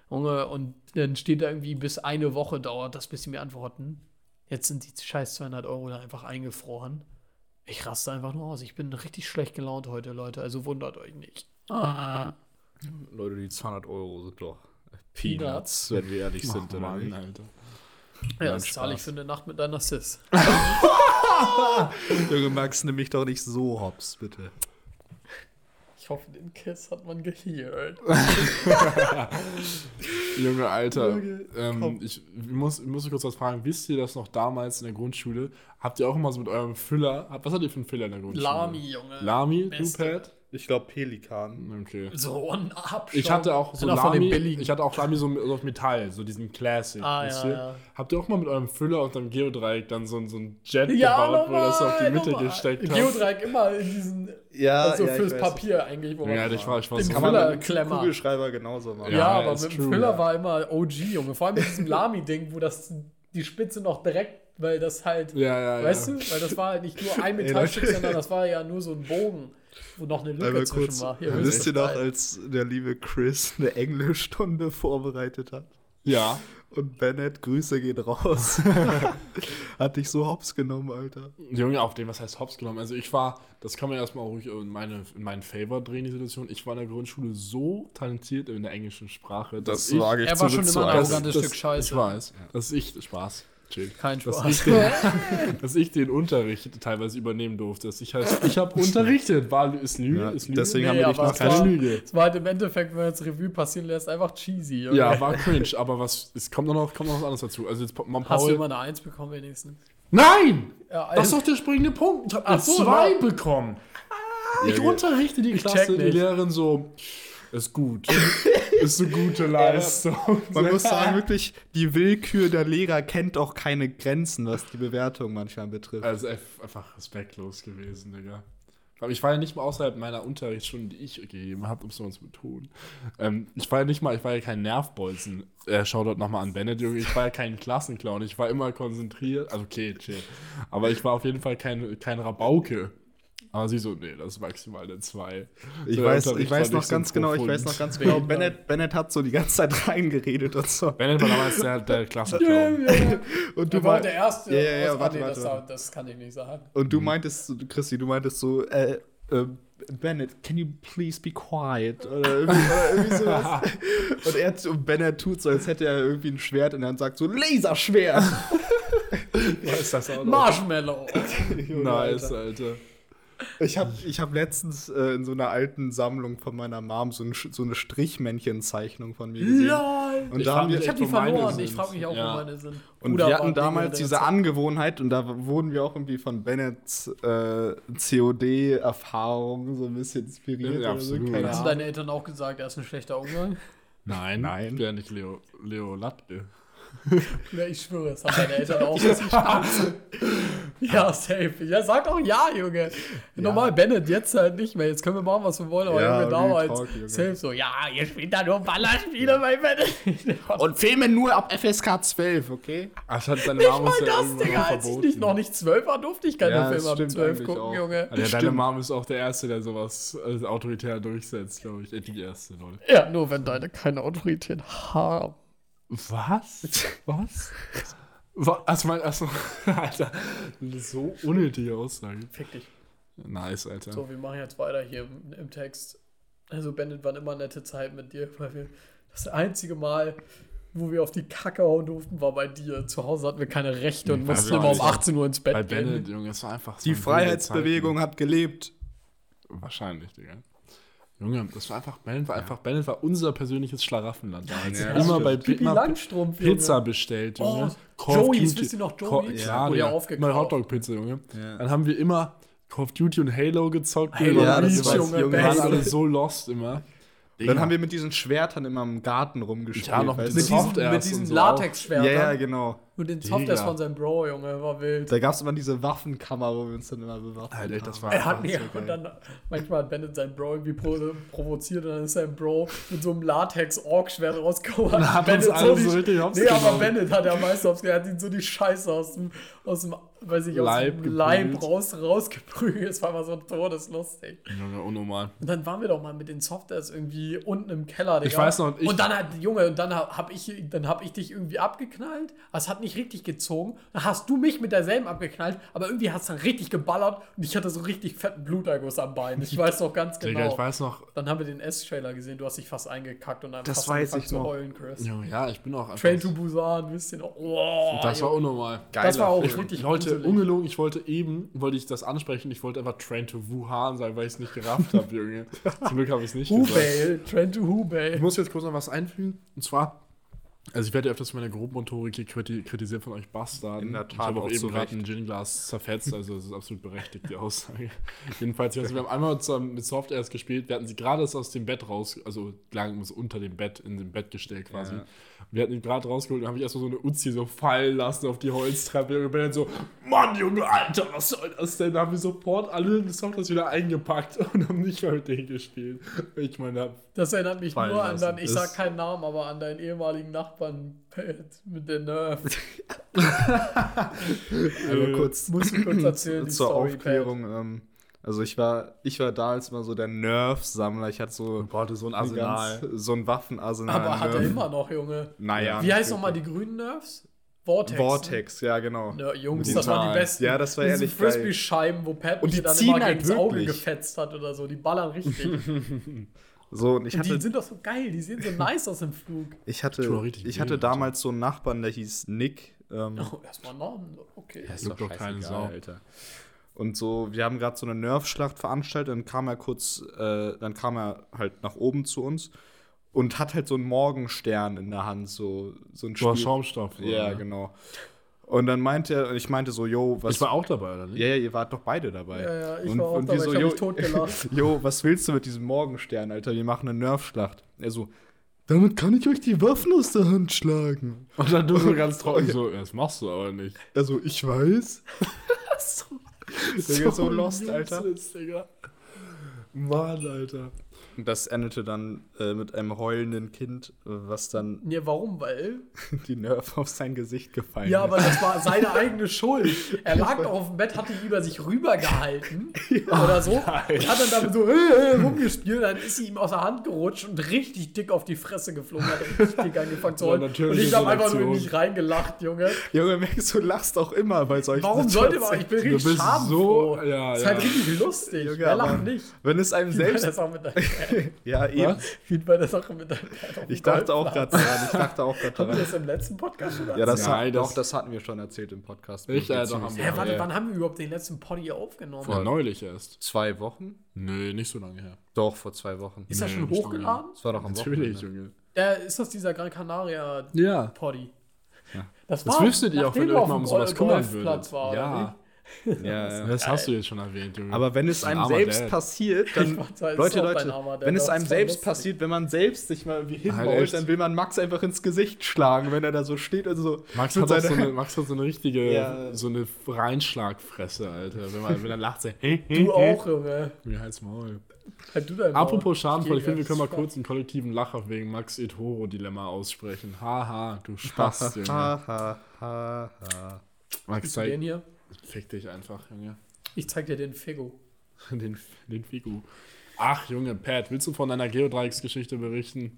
[SPEAKER 2] Junge, und dann steht da irgendwie, bis eine Woche dauert das, bis sie mir antworten. Jetzt sind die scheiß 200 Euro da einfach eingefroren. Ich raste einfach nur aus. Ich bin richtig schlecht gelaunt heute, Leute. Also wundert euch nicht. Ah.
[SPEAKER 3] Leute, die 200 Euro sind doch
[SPEAKER 2] Peanuts.
[SPEAKER 3] Peanuts, wenn wir ehrlich
[SPEAKER 1] Ach,
[SPEAKER 3] sind. oder
[SPEAKER 1] Mann? Alter.
[SPEAKER 2] Ja, das zahle ich für eine Nacht mit deiner Sis.
[SPEAKER 3] Junge, Max, nimm mich doch nicht so hops, bitte.
[SPEAKER 2] Ich hoffe, den Kiss hat man gehört.
[SPEAKER 1] Junge, Alter.
[SPEAKER 2] Junge,
[SPEAKER 1] ähm,
[SPEAKER 2] komm.
[SPEAKER 1] ich muss, ich muss kurz was fragen. Wisst ihr das noch damals in der Grundschule? Habt ihr auch immer so mit eurem Füller. Was hattet ihr für einen Füller in der Grundschule?
[SPEAKER 2] Lami, Junge.
[SPEAKER 1] Lami,
[SPEAKER 2] Beste.
[SPEAKER 1] du Pad?
[SPEAKER 3] Ich glaube Pelikan.
[SPEAKER 1] Okay.
[SPEAKER 2] So ein Abschaum.
[SPEAKER 1] Ich hatte auch so Lami, ich hatte auch Lami so, so auf Metall, so diesen Classic.
[SPEAKER 2] Ah, ja, ja.
[SPEAKER 1] Habt ihr auch mal mit eurem Füller und einem Geodreieck dann so, ein- so ein Jet
[SPEAKER 2] Ja,
[SPEAKER 1] gebaut, wo ihr das auf die Mitte
[SPEAKER 2] normal.
[SPEAKER 1] gesteckt habt?
[SPEAKER 2] Geodreieck immer in diesen,
[SPEAKER 3] Ja,
[SPEAKER 2] also fürs Papier eigentlich. Wo man-
[SPEAKER 1] Ja, ich war, ich war so
[SPEAKER 3] Kann man mit
[SPEAKER 2] Klemmer.
[SPEAKER 3] Kugelschreiber genauso machen.
[SPEAKER 2] Ja,
[SPEAKER 1] Ja,
[SPEAKER 2] aber mit dem Füller
[SPEAKER 1] ja.
[SPEAKER 2] war immer OG, Junge. Vor allem mit diesem Lami-Ding, wo das die Spitze noch direkt, weil das halt,
[SPEAKER 1] Ja, ja,
[SPEAKER 2] weißt
[SPEAKER 1] ja.
[SPEAKER 2] du, weil das war halt nicht nur ein Metallstück, sondern das war ja nur so ein Bogen, wo noch eine Lücke
[SPEAKER 3] Einmal
[SPEAKER 2] zwischen
[SPEAKER 3] kurz,
[SPEAKER 2] war.
[SPEAKER 3] wisst ihr noch, als der liebe Chris eine Englischstunde vorbereitet hat?
[SPEAKER 1] Ja.
[SPEAKER 3] Und Bennett, Grüße gehen raus. Hat dich so hops genommen, Alter.
[SPEAKER 1] Junge, auf den, was heißt Hops genommen? Also ich war, das kann man erstmal ruhig in, meine, in meinen Favor drehen, die Situation. Ich war in der Grundschule so talentiert in der englischen Sprache, dass ich,
[SPEAKER 3] wage ich
[SPEAKER 2] Er war schon immer ein arrogantes Stück Scheiße.
[SPEAKER 1] Ich weiß. Das ist ich, Spaß. Chill.
[SPEAKER 2] Kein
[SPEAKER 1] Dass
[SPEAKER 2] Spaß.
[SPEAKER 1] ich, den, dass ich den Unterricht teilweise übernehmen durfte. Dass ich halt, ich habe unterrichtet. War, ist Lüge,
[SPEAKER 3] Ja,
[SPEAKER 1] ist Lüge.
[SPEAKER 3] deswegen
[SPEAKER 2] Nee,
[SPEAKER 3] haben wir dich noch
[SPEAKER 2] es
[SPEAKER 1] keine
[SPEAKER 2] war-
[SPEAKER 1] Lüge.
[SPEAKER 2] Es war halt im Endeffekt, wenn man jetzt Revue passieren lässt, einfach cheesy. Junge.
[SPEAKER 1] Ja, war cringe, aber was, es kommt noch, kommt noch was anderes dazu. Also jetzt, Mom
[SPEAKER 2] Hast du immer eine Eins bekommen wenigstens?
[SPEAKER 1] Nein!
[SPEAKER 2] Ja,
[SPEAKER 1] Das ist
[SPEAKER 2] also-
[SPEAKER 1] doch der springende Punkt. Ich habe
[SPEAKER 2] so,
[SPEAKER 1] zwei
[SPEAKER 2] nein.
[SPEAKER 1] bekommen. Ich
[SPEAKER 3] Ja,
[SPEAKER 1] unterrichte die
[SPEAKER 2] Ich
[SPEAKER 1] Klasse, die. Lehrerin so, ist gut. ist eine gute Leistung.
[SPEAKER 3] Man muss sagen, wirklich, die Willkür der Lehrer kennt auch keine Grenzen, was die Bewertung manchmal betrifft.
[SPEAKER 1] Also einfach respektlos gewesen, Digga. Aber ich war ja nicht mal außerhalb meiner Unterrichtsstunden, die ich gegeben habe, um es mal zu betonen. Ähm, ich war ja nicht mal, ich war ja kein Nervbolzen. Äh, schau dort nochmal an Bennett. Ich war ja kein Klassenclown. Ich war immer konzentriert. Also okay, chill. Aber ich war auf jeden Fall kein, kein Rabauke. Aber sie so, nee, das ist maximal eine 2.
[SPEAKER 3] Ich weiß, ich weiß noch
[SPEAKER 1] so
[SPEAKER 3] ganz genau, ich weiß noch ganz genau, Bennett, Bennett hat so die ganze Zeit reingeredet und so.
[SPEAKER 1] Bennett war damals der, der Klassenclown.
[SPEAKER 3] Und
[SPEAKER 2] Du
[SPEAKER 3] du,
[SPEAKER 2] war
[SPEAKER 3] mei-
[SPEAKER 2] der Erste.
[SPEAKER 3] Ja, ja, ja,
[SPEAKER 2] ah,
[SPEAKER 3] warte, warte,
[SPEAKER 2] das, das kann ich nicht sagen.
[SPEAKER 3] und du meintest, so- Christi, du meintest so, äh, äh, Bennett, can you please be quiet? Oder irgendwie, oder irgendwie sowas. Und er und Bennett tut so, als hätte er irgendwie ein Schwert und dann sagt so, Laserschwert!
[SPEAKER 1] ist das auch noch?
[SPEAKER 2] Marshmallow.
[SPEAKER 1] Nice, Alter.
[SPEAKER 3] Ich habe ich hab letztens äh, in so einer alten Sammlung von meiner Mom so, ein, so eine Strichmännchen-Zeichnung von mir gesehen.
[SPEAKER 2] Lol.
[SPEAKER 3] Und
[SPEAKER 1] Ich
[SPEAKER 3] da haben wir,
[SPEAKER 2] Ich habe die verloren. Ich frage mich auch,
[SPEAKER 1] Ja.
[SPEAKER 2] wo meine sind.
[SPEAKER 3] und
[SPEAKER 2] Bruder
[SPEAKER 3] wir hatten damals diese Angewohnheit und da wurden wir auch irgendwie von Bennets äh, COD-Erfahrung so ein bisschen inspiriert.
[SPEAKER 1] Ja,
[SPEAKER 3] oder so,
[SPEAKER 2] Hast du deine Eltern auch gesagt, er ist ein schlechter Umgang?
[SPEAKER 1] Nein,
[SPEAKER 3] Nein.
[SPEAKER 1] ich bin ja nicht Leo, Leo Latke.
[SPEAKER 2] Ja, ich schwöre, das haben deine Eltern auch gesagt. ja, safe. Ja, sag doch ja, Junge. Normal Bennett, jetzt halt nicht mehr. Jetzt können wir machen, was wir wollen, aber
[SPEAKER 3] Ja,
[SPEAKER 2] Junge, damals
[SPEAKER 3] Talk, Junge.
[SPEAKER 2] safe so, ja, ihr spielt da nur Ballerspiele bei Bennett.
[SPEAKER 3] Und Filme nur ab FSK 12, okay?
[SPEAKER 1] Ach, das hat seine
[SPEAKER 2] Nicht
[SPEAKER 1] Mom
[SPEAKER 2] mal
[SPEAKER 1] ja
[SPEAKER 2] das, Digga. Als ich nicht, noch nicht zwölf war, durfte ich keine
[SPEAKER 3] Ja,
[SPEAKER 2] Filme ab
[SPEAKER 3] stimmt
[SPEAKER 2] zwölf
[SPEAKER 3] eigentlich
[SPEAKER 2] gucken,
[SPEAKER 3] auch.
[SPEAKER 2] Junge.
[SPEAKER 1] Also, ja, deine. Mom ist auch der Erste, der sowas äh, autoritär durchsetzt, glaube ich. Äh, Die Erste, Leute.
[SPEAKER 2] Ja, nur wenn deine keine Autorität haben.
[SPEAKER 1] Was? Was? Was? Also, mein, also, Alter, so unnötige Aussage.
[SPEAKER 2] Fick dich.
[SPEAKER 1] Nice, Alter.
[SPEAKER 2] So, wir machen jetzt weiter hier im, im Text. Also, Bennett, waren immer nette Zeit mit dir, weil wir das einzige Mal, wo wir auf die Kacke hauen durften, war bei dir. Zu Hause hatten wir keine Rechte und
[SPEAKER 1] Nee,
[SPEAKER 2] mussten
[SPEAKER 1] war
[SPEAKER 2] immer um
[SPEAKER 1] wirklich-
[SPEAKER 2] 18 Uhr ins Bett
[SPEAKER 1] Bei
[SPEAKER 2] gehen.
[SPEAKER 1] Bennett, Junge, es war einfach so
[SPEAKER 3] Die Freiheitsbewegung hat gelebt.
[SPEAKER 1] Wahrscheinlich, Digga. Junge, das war einfach, Bennett war einfach, Bennett war unser persönliches Schlaraffenland. damals.
[SPEAKER 3] Ja,
[SPEAKER 1] immer bei
[SPEAKER 2] Pipi Langstrumpf, Junge.
[SPEAKER 1] Pizza bestellt, Junge.
[SPEAKER 2] Oh, Joey's, wisst ihr noch Wurde ja
[SPEAKER 1] Digga.
[SPEAKER 2] aufgekauft.
[SPEAKER 1] Immer Hotdog-Pizza, Junge.
[SPEAKER 3] Ja.
[SPEAKER 1] Dann haben wir immer Call of Duty und Halo gezockt.
[SPEAKER 2] Halo
[SPEAKER 3] Reach,
[SPEAKER 1] wir waren,
[SPEAKER 3] Junge,
[SPEAKER 1] wir waren alle so lost immer.
[SPEAKER 3] Dann haben wir mit diesen Schwertern immer im Garten rumgespielt.
[SPEAKER 1] Ja, noch mit
[SPEAKER 2] diesen, mit diesen
[SPEAKER 1] so
[SPEAKER 2] Latex-Schwertern.
[SPEAKER 3] Ja, ja, genau.
[SPEAKER 2] Und den
[SPEAKER 1] Digga.
[SPEAKER 2] von seinem Bro, Junge, war wild.
[SPEAKER 3] Da gab es immer diese Waffenkammer, wo wir uns dann immer bewaffnet
[SPEAKER 1] Alter, das war
[SPEAKER 2] Er hat mir
[SPEAKER 1] so
[SPEAKER 2] und dann manchmal hat Bennett seinen Bro irgendwie pro, provoziert und dann ist sein Bro mit so einem Latex-Org-Schwert
[SPEAKER 1] hat uns alle so richtig hops
[SPEAKER 2] Nee, aber
[SPEAKER 1] genommen.
[SPEAKER 2] Bennett hat am meisten hops. Er hat ihn so die Scheiße aus dem, aus dem weiß ich, aus
[SPEAKER 1] Leib
[SPEAKER 2] dem Leib raus, rausgeprügelt. Es war immer so todeslustig.
[SPEAKER 1] Junge, unnormal.
[SPEAKER 2] Und dann waren wir doch mal mit den Softwares irgendwie unten im Keller, Digga.
[SPEAKER 1] Ich weiß noch, ich-
[SPEAKER 2] und dann hat, Junge, und dann hab ich, dann hab ich dich irgendwie abgeknallt. Es hat nicht richtig gezogen. Dann hast du mich mit derselben abgeknallt, aber irgendwie hast du dann richtig geballert und ich hatte so richtig fetten Bluterguss am Bein. Ich weiß noch ganz genau.
[SPEAKER 1] Digga, ich weiß noch,
[SPEAKER 2] Dann haben wir den S-Trailer gesehen, du hast dich fast eingekackt und dann
[SPEAKER 3] Das
[SPEAKER 2] fast
[SPEAKER 3] weiß
[SPEAKER 2] angefangen
[SPEAKER 3] ich
[SPEAKER 2] zu
[SPEAKER 3] noch.
[SPEAKER 2] heulen, Chris.
[SPEAKER 1] Junge, ja, ich bin auch einfach.
[SPEAKER 2] Train to Busan, wisst ihr noch? Oh,
[SPEAKER 1] das war unnormal.
[SPEAKER 2] Das war auch
[SPEAKER 1] Ich,
[SPEAKER 2] richtig
[SPEAKER 1] Leute,
[SPEAKER 2] gruselig.
[SPEAKER 1] ungelogen, ich wollte eben, wollte ich das ansprechen, ich wollte einfach Train to Wuhan sagen, weil ich es nicht gerafft habe, Junge. Zum Glück habe ich es nicht gesagt.
[SPEAKER 2] Hubei, Train to
[SPEAKER 1] Ich
[SPEAKER 2] Hubei.
[SPEAKER 1] muss jetzt kurz noch was einfügen. Und zwar, also ich werde ja öfters meine Grobmotorik hier kriti kritisiert von euch Bastarden.
[SPEAKER 3] In der Tat,
[SPEAKER 1] ich habe auch
[SPEAKER 3] auch
[SPEAKER 1] eben gerade ein Gin-Glas zerfetzt, also es ist absolut berechtigt, die Aussage. Jedenfalls, also wir haben einmal mit Soft erst gespielt, wir hatten sie gerade aus dem Bett raus, also lagen uns unter dem Bett, in dem Bett gestellt quasi.
[SPEAKER 3] Ja.
[SPEAKER 1] Wir hatten ihn gerade rausgeholt und habe ich erstmal so eine Uzi so fallen lassen auf die Holztreppe und bin dann so, Mann, Junge, Alter, was soll das denn? Da haben wir sofort alle die Softwares wieder eingepackt und haben nicht mehr mit denen gespielt. Ich meine,
[SPEAKER 2] Das erinnert mich nur an deinen, ich
[SPEAKER 3] Das-
[SPEAKER 2] sag keinen Namen, aber an deinen ehemaligen Nachbarn Pat, mit der Nerf.
[SPEAKER 3] Einmal kurz
[SPEAKER 2] Muss ich kurz erzählen, die
[SPEAKER 3] zur
[SPEAKER 2] Story,
[SPEAKER 3] Aufklärung. Ähm, also ich war, ich war da als immer so der Nerf-Sammler. Ich hatte so,
[SPEAKER 1] Boah, so ein Arsenal.
[SPEAKER 3] ganz- so ein Waffenarsenal.
[SPEAKER 2] Aber hat er immer noch, Junge.
[SPEAKER 3] Naja.
[SPEAKER 2] Wie heißt nochmal die grünen Nerfs? Vortex.
[SPEAKER 3] Vortex, ja, genau.
[SPEAKER 2] Ne? Ja, Jungs, das waren die besten.
[SPEAKER 3] Ja, das war ehrlich geil.
[SPEAKER 2] Frisbee-Scheiben, wo Pat
[SPEAKER 3] Und
[SPEAKER 2] mir
[SPEAKER 3] die
[SPEAKER 2] dann immer
[SPEAKER 3] halt
[SPEAKER 2] gegen das Auge gefetzt hat oder so. Die ballern richtig.
[SPEAKER 3] So, und ich
[SPEAKER 2] Und die
[SPEAKER 3] hatte,
[SPEAKER 2] sind doch so geil, die sehen so nice aus im Flug.
[SPEAKER 3] ich hatte, ich hatte damals so einen Nachbarn, der hieß Nick. Ähm,
[SPEAKER 2] Oh, erstmal Namen. Okay.
[SPEAKER 3] Ja,
[SPEAKER 1] Juckt doch keine Sau.
[SPEAKER 3] Alter. Und so, wir haben gerade so eine Nerf-Schlacht veranstaltet, dann kam er kurz, äh, dann kam er halt nach oben zu uns und hat halt so einen Morgenstern in der Hand, so, so ein
[SPEAKER 1] Boah,
[SPEAKER 3] Spiel-
[SPEAKER 1] Schaumstoff.
[SPEAKER 3] Ja,
[SPEAKER 1] oder?
[SPEAKER 3] genau. Und dann meinte er, und ich meinte so, yo, was.
[SPEAKER 1] Ich war auch dabei, oder nicht?
[SPEAKER 3] ja, ja, ihr wart doch beide dabei.
[SPEAKER 2] Ja, ja, ich
[SPEAKER 3] und,
[SPEAKER 2] war auch
[SPEAKER 3] und
[SPEAKER 2] dabei,
[SPEAKER 3] so,
[SPEAKER 2] ich hab
[SPEAKER 3] yo,
[SPEAKER 2] mich totgelacht.
[SPEAKER 3] jo, was willst du mit diesem Morgenstern, Alter? Wir machen eine Nerfschlacht. Er so, damit kann ich euch die Waffen aus der Hand schlagen.
[SPEAKER 1] Und dann du so ganz trocken so, das machst du aber nicht.
[SPEAKER 3] Also, ich weiß.
[SPEAKER 1] so,
[SPEAKER 3] Digga, so lost, Alter.
[SPEAKER 1] Mann, Alter.
[SPEAKER 3] Und das endete dann äh, mit einem heulenden Kind, äh, was dann
[SPEAKER 2] Ja, warum? Weil.
[SPEAKER 3] die Nerv auf sein Gesicht gefallen
[SPEAKER 2] Ja,
[SPEAKER 3] ist.
[SPEAKER 2] aber das war seine eigene Schuld. Er lag doch auf dem Bett, hat ihn über sich rübergehalten oder so und hat dann damit so äh, äh, rumgespielt. Dann ist sie ihm aus der Hand gerutscht und richtig dick auf die Fresse geflogen. Hat richtig angefangen zu
[SPEAKER 1] Ja,
[SPEAKER 2] heulen. und
[SPEAKER 1] natürliche
[SPEAKER 2] ich habe einfach nur in mich reingelacht, Junge.
[SPEAKER 3] Junge, merkst du, lachst auch immer bei solchen
[SPEAKER 2] Warum sollte man? Ich bin
[SPEAKER 1] Du
[SPEAKER 2] richtig
[SPEAKER 1] bist
[SPEAKER 2] schadenfroh.
[SPEAKER 1] so- ja,
[SPEAKER 2] ist
[SPEAKER 1] ja.
[SPEAKER 2] halt richtig lustig.
[SPEAKER 3] Junge,
[SPEAKER 2] Wer lacht nicht?
[SPEAKER 3] Wenn es einem selbst.
[SPEAKER 2] Sache mit deinem
[SPEAKER 3] ja, eben.
[SPEAKER 2] Wie bei der Sache mit deinem
[SPEAKER 3] Ich dachte auch gerade daran. Ich dachte auch gerade
[SPEAKER 2] Haben wir
[SPEAKER 3] daran.
[SPEAKER 2] das im letzten Podcast schon
[SPEAKER 3] Ja, das,
[SPEAKER 1] Nein,
[SPEAKER 3] hat,
[SPEAKER 1] das-
[SPEAKER 3] doch, das hatten wir schon erzählt im Podcast.
[SPEAKER 1] Ich, äh, doch, haben wir.
[SPEAKER 2] Hä, warte,
[SPEAKER 1] Ja.
[SPEAKER 2] wann haben wir überhaupt den letzten Poddy aufgenommen?
[SPEAKER 1] Vor neulich erst.
[SPEAKER 3] Zwei Wochen?
[SPEAKER 1] Nö, nicht so lange her.
[SPEAKER 3] Doch, vor zwei Wochen.
[SPEAKER 2] Ist das
[SPEAKER 1] Nee,
[SPEAKER 2] schon hochgeladen?
[SPEAKER 3] Das war doch am
[SPEAKER 1] Natürlich,
[SPEAKER 3] Wochenende.
[SPEAKER 1] Junge.
[SPEAKER 2] Ja, ist das dieser Gran Canaria
[SPEAKER 1] Ja.
[SPEAKER 2] Poddy?
[SPEAKER 3] Ja.
[SPEAKER 2] Das,
[SPEAKER 1] Das wüsstet ihr auch, wenn ihr euch mal
[SPEAKER 2] auf
[SPEAKER 1] um sowas kümmern würdet.
[SPEAKER 2] War, oder
[SPEAKER 1] Ja,
[SPEAKER 3] Ja, ja.
[SPEAKER 1] das hast du jetzt schon erwähnt, Junge.
[SPEAKER 3] Aber wenn es
[SPEAKER 1] Ein
[SPEAKER 3] einem
[SPEAKER 1] armer
[SPEAKER 3] selbst
[SPEAKER 1] Dad.
[SPEAKER 3] passiert, dann. Leute, Leute,
[SPEAKER 2] armer
[SPEAKER 3] wenn es einem selbst
[SPEAKER 2] lustig.
[SPEAKER 3] passiert, wenn man selbst sich mal wie
[SPEAKER 1] Halt
[SPEAKER 3] hinbaut,
[SPEAKER 1] echt.
[SPEAKER 3] dann will man Max einfach ins Gesicht schlagen, wenn er da so steht und so.
[SPEAKER 1] Max hat, so eine, Max hat so eine richtige,
[SPEAKER 3] Ja.
[SPEAKER 1] so eine Reinschlagfresse, Alter. Wenn, man, wenn er lacht, so, hey,
[SPEAKER 2] Du auch, Junge.
[SPEAKER 1] Mir halt's Maul.
[SPEAKER 2] Halt du dein
[SPEAKER 1] Apropos
[SPEAKER 2] Maul.
[SPEAKER 1] Schadenfreude, ich finde, wir können mal kurz einen kollektiven Lacher wegen Max Etoro-Dilemma aussprechen. Haha, du Spaß, Junge.
[SPEAKER 3] Ha, ha, ha, ha.
[SPEAKER 1] Max, zeig,
[SPEAKER 2] hier?
[SPEAKER 1] Fick dich einfach, Junge.
[SPEAKER 2] Ich zeig dir den Figo.
[SPEAKER 1] Den, den Figu. Ach, Junge, Pat, willst du von deiner Geodreiecksgeschichte berichten?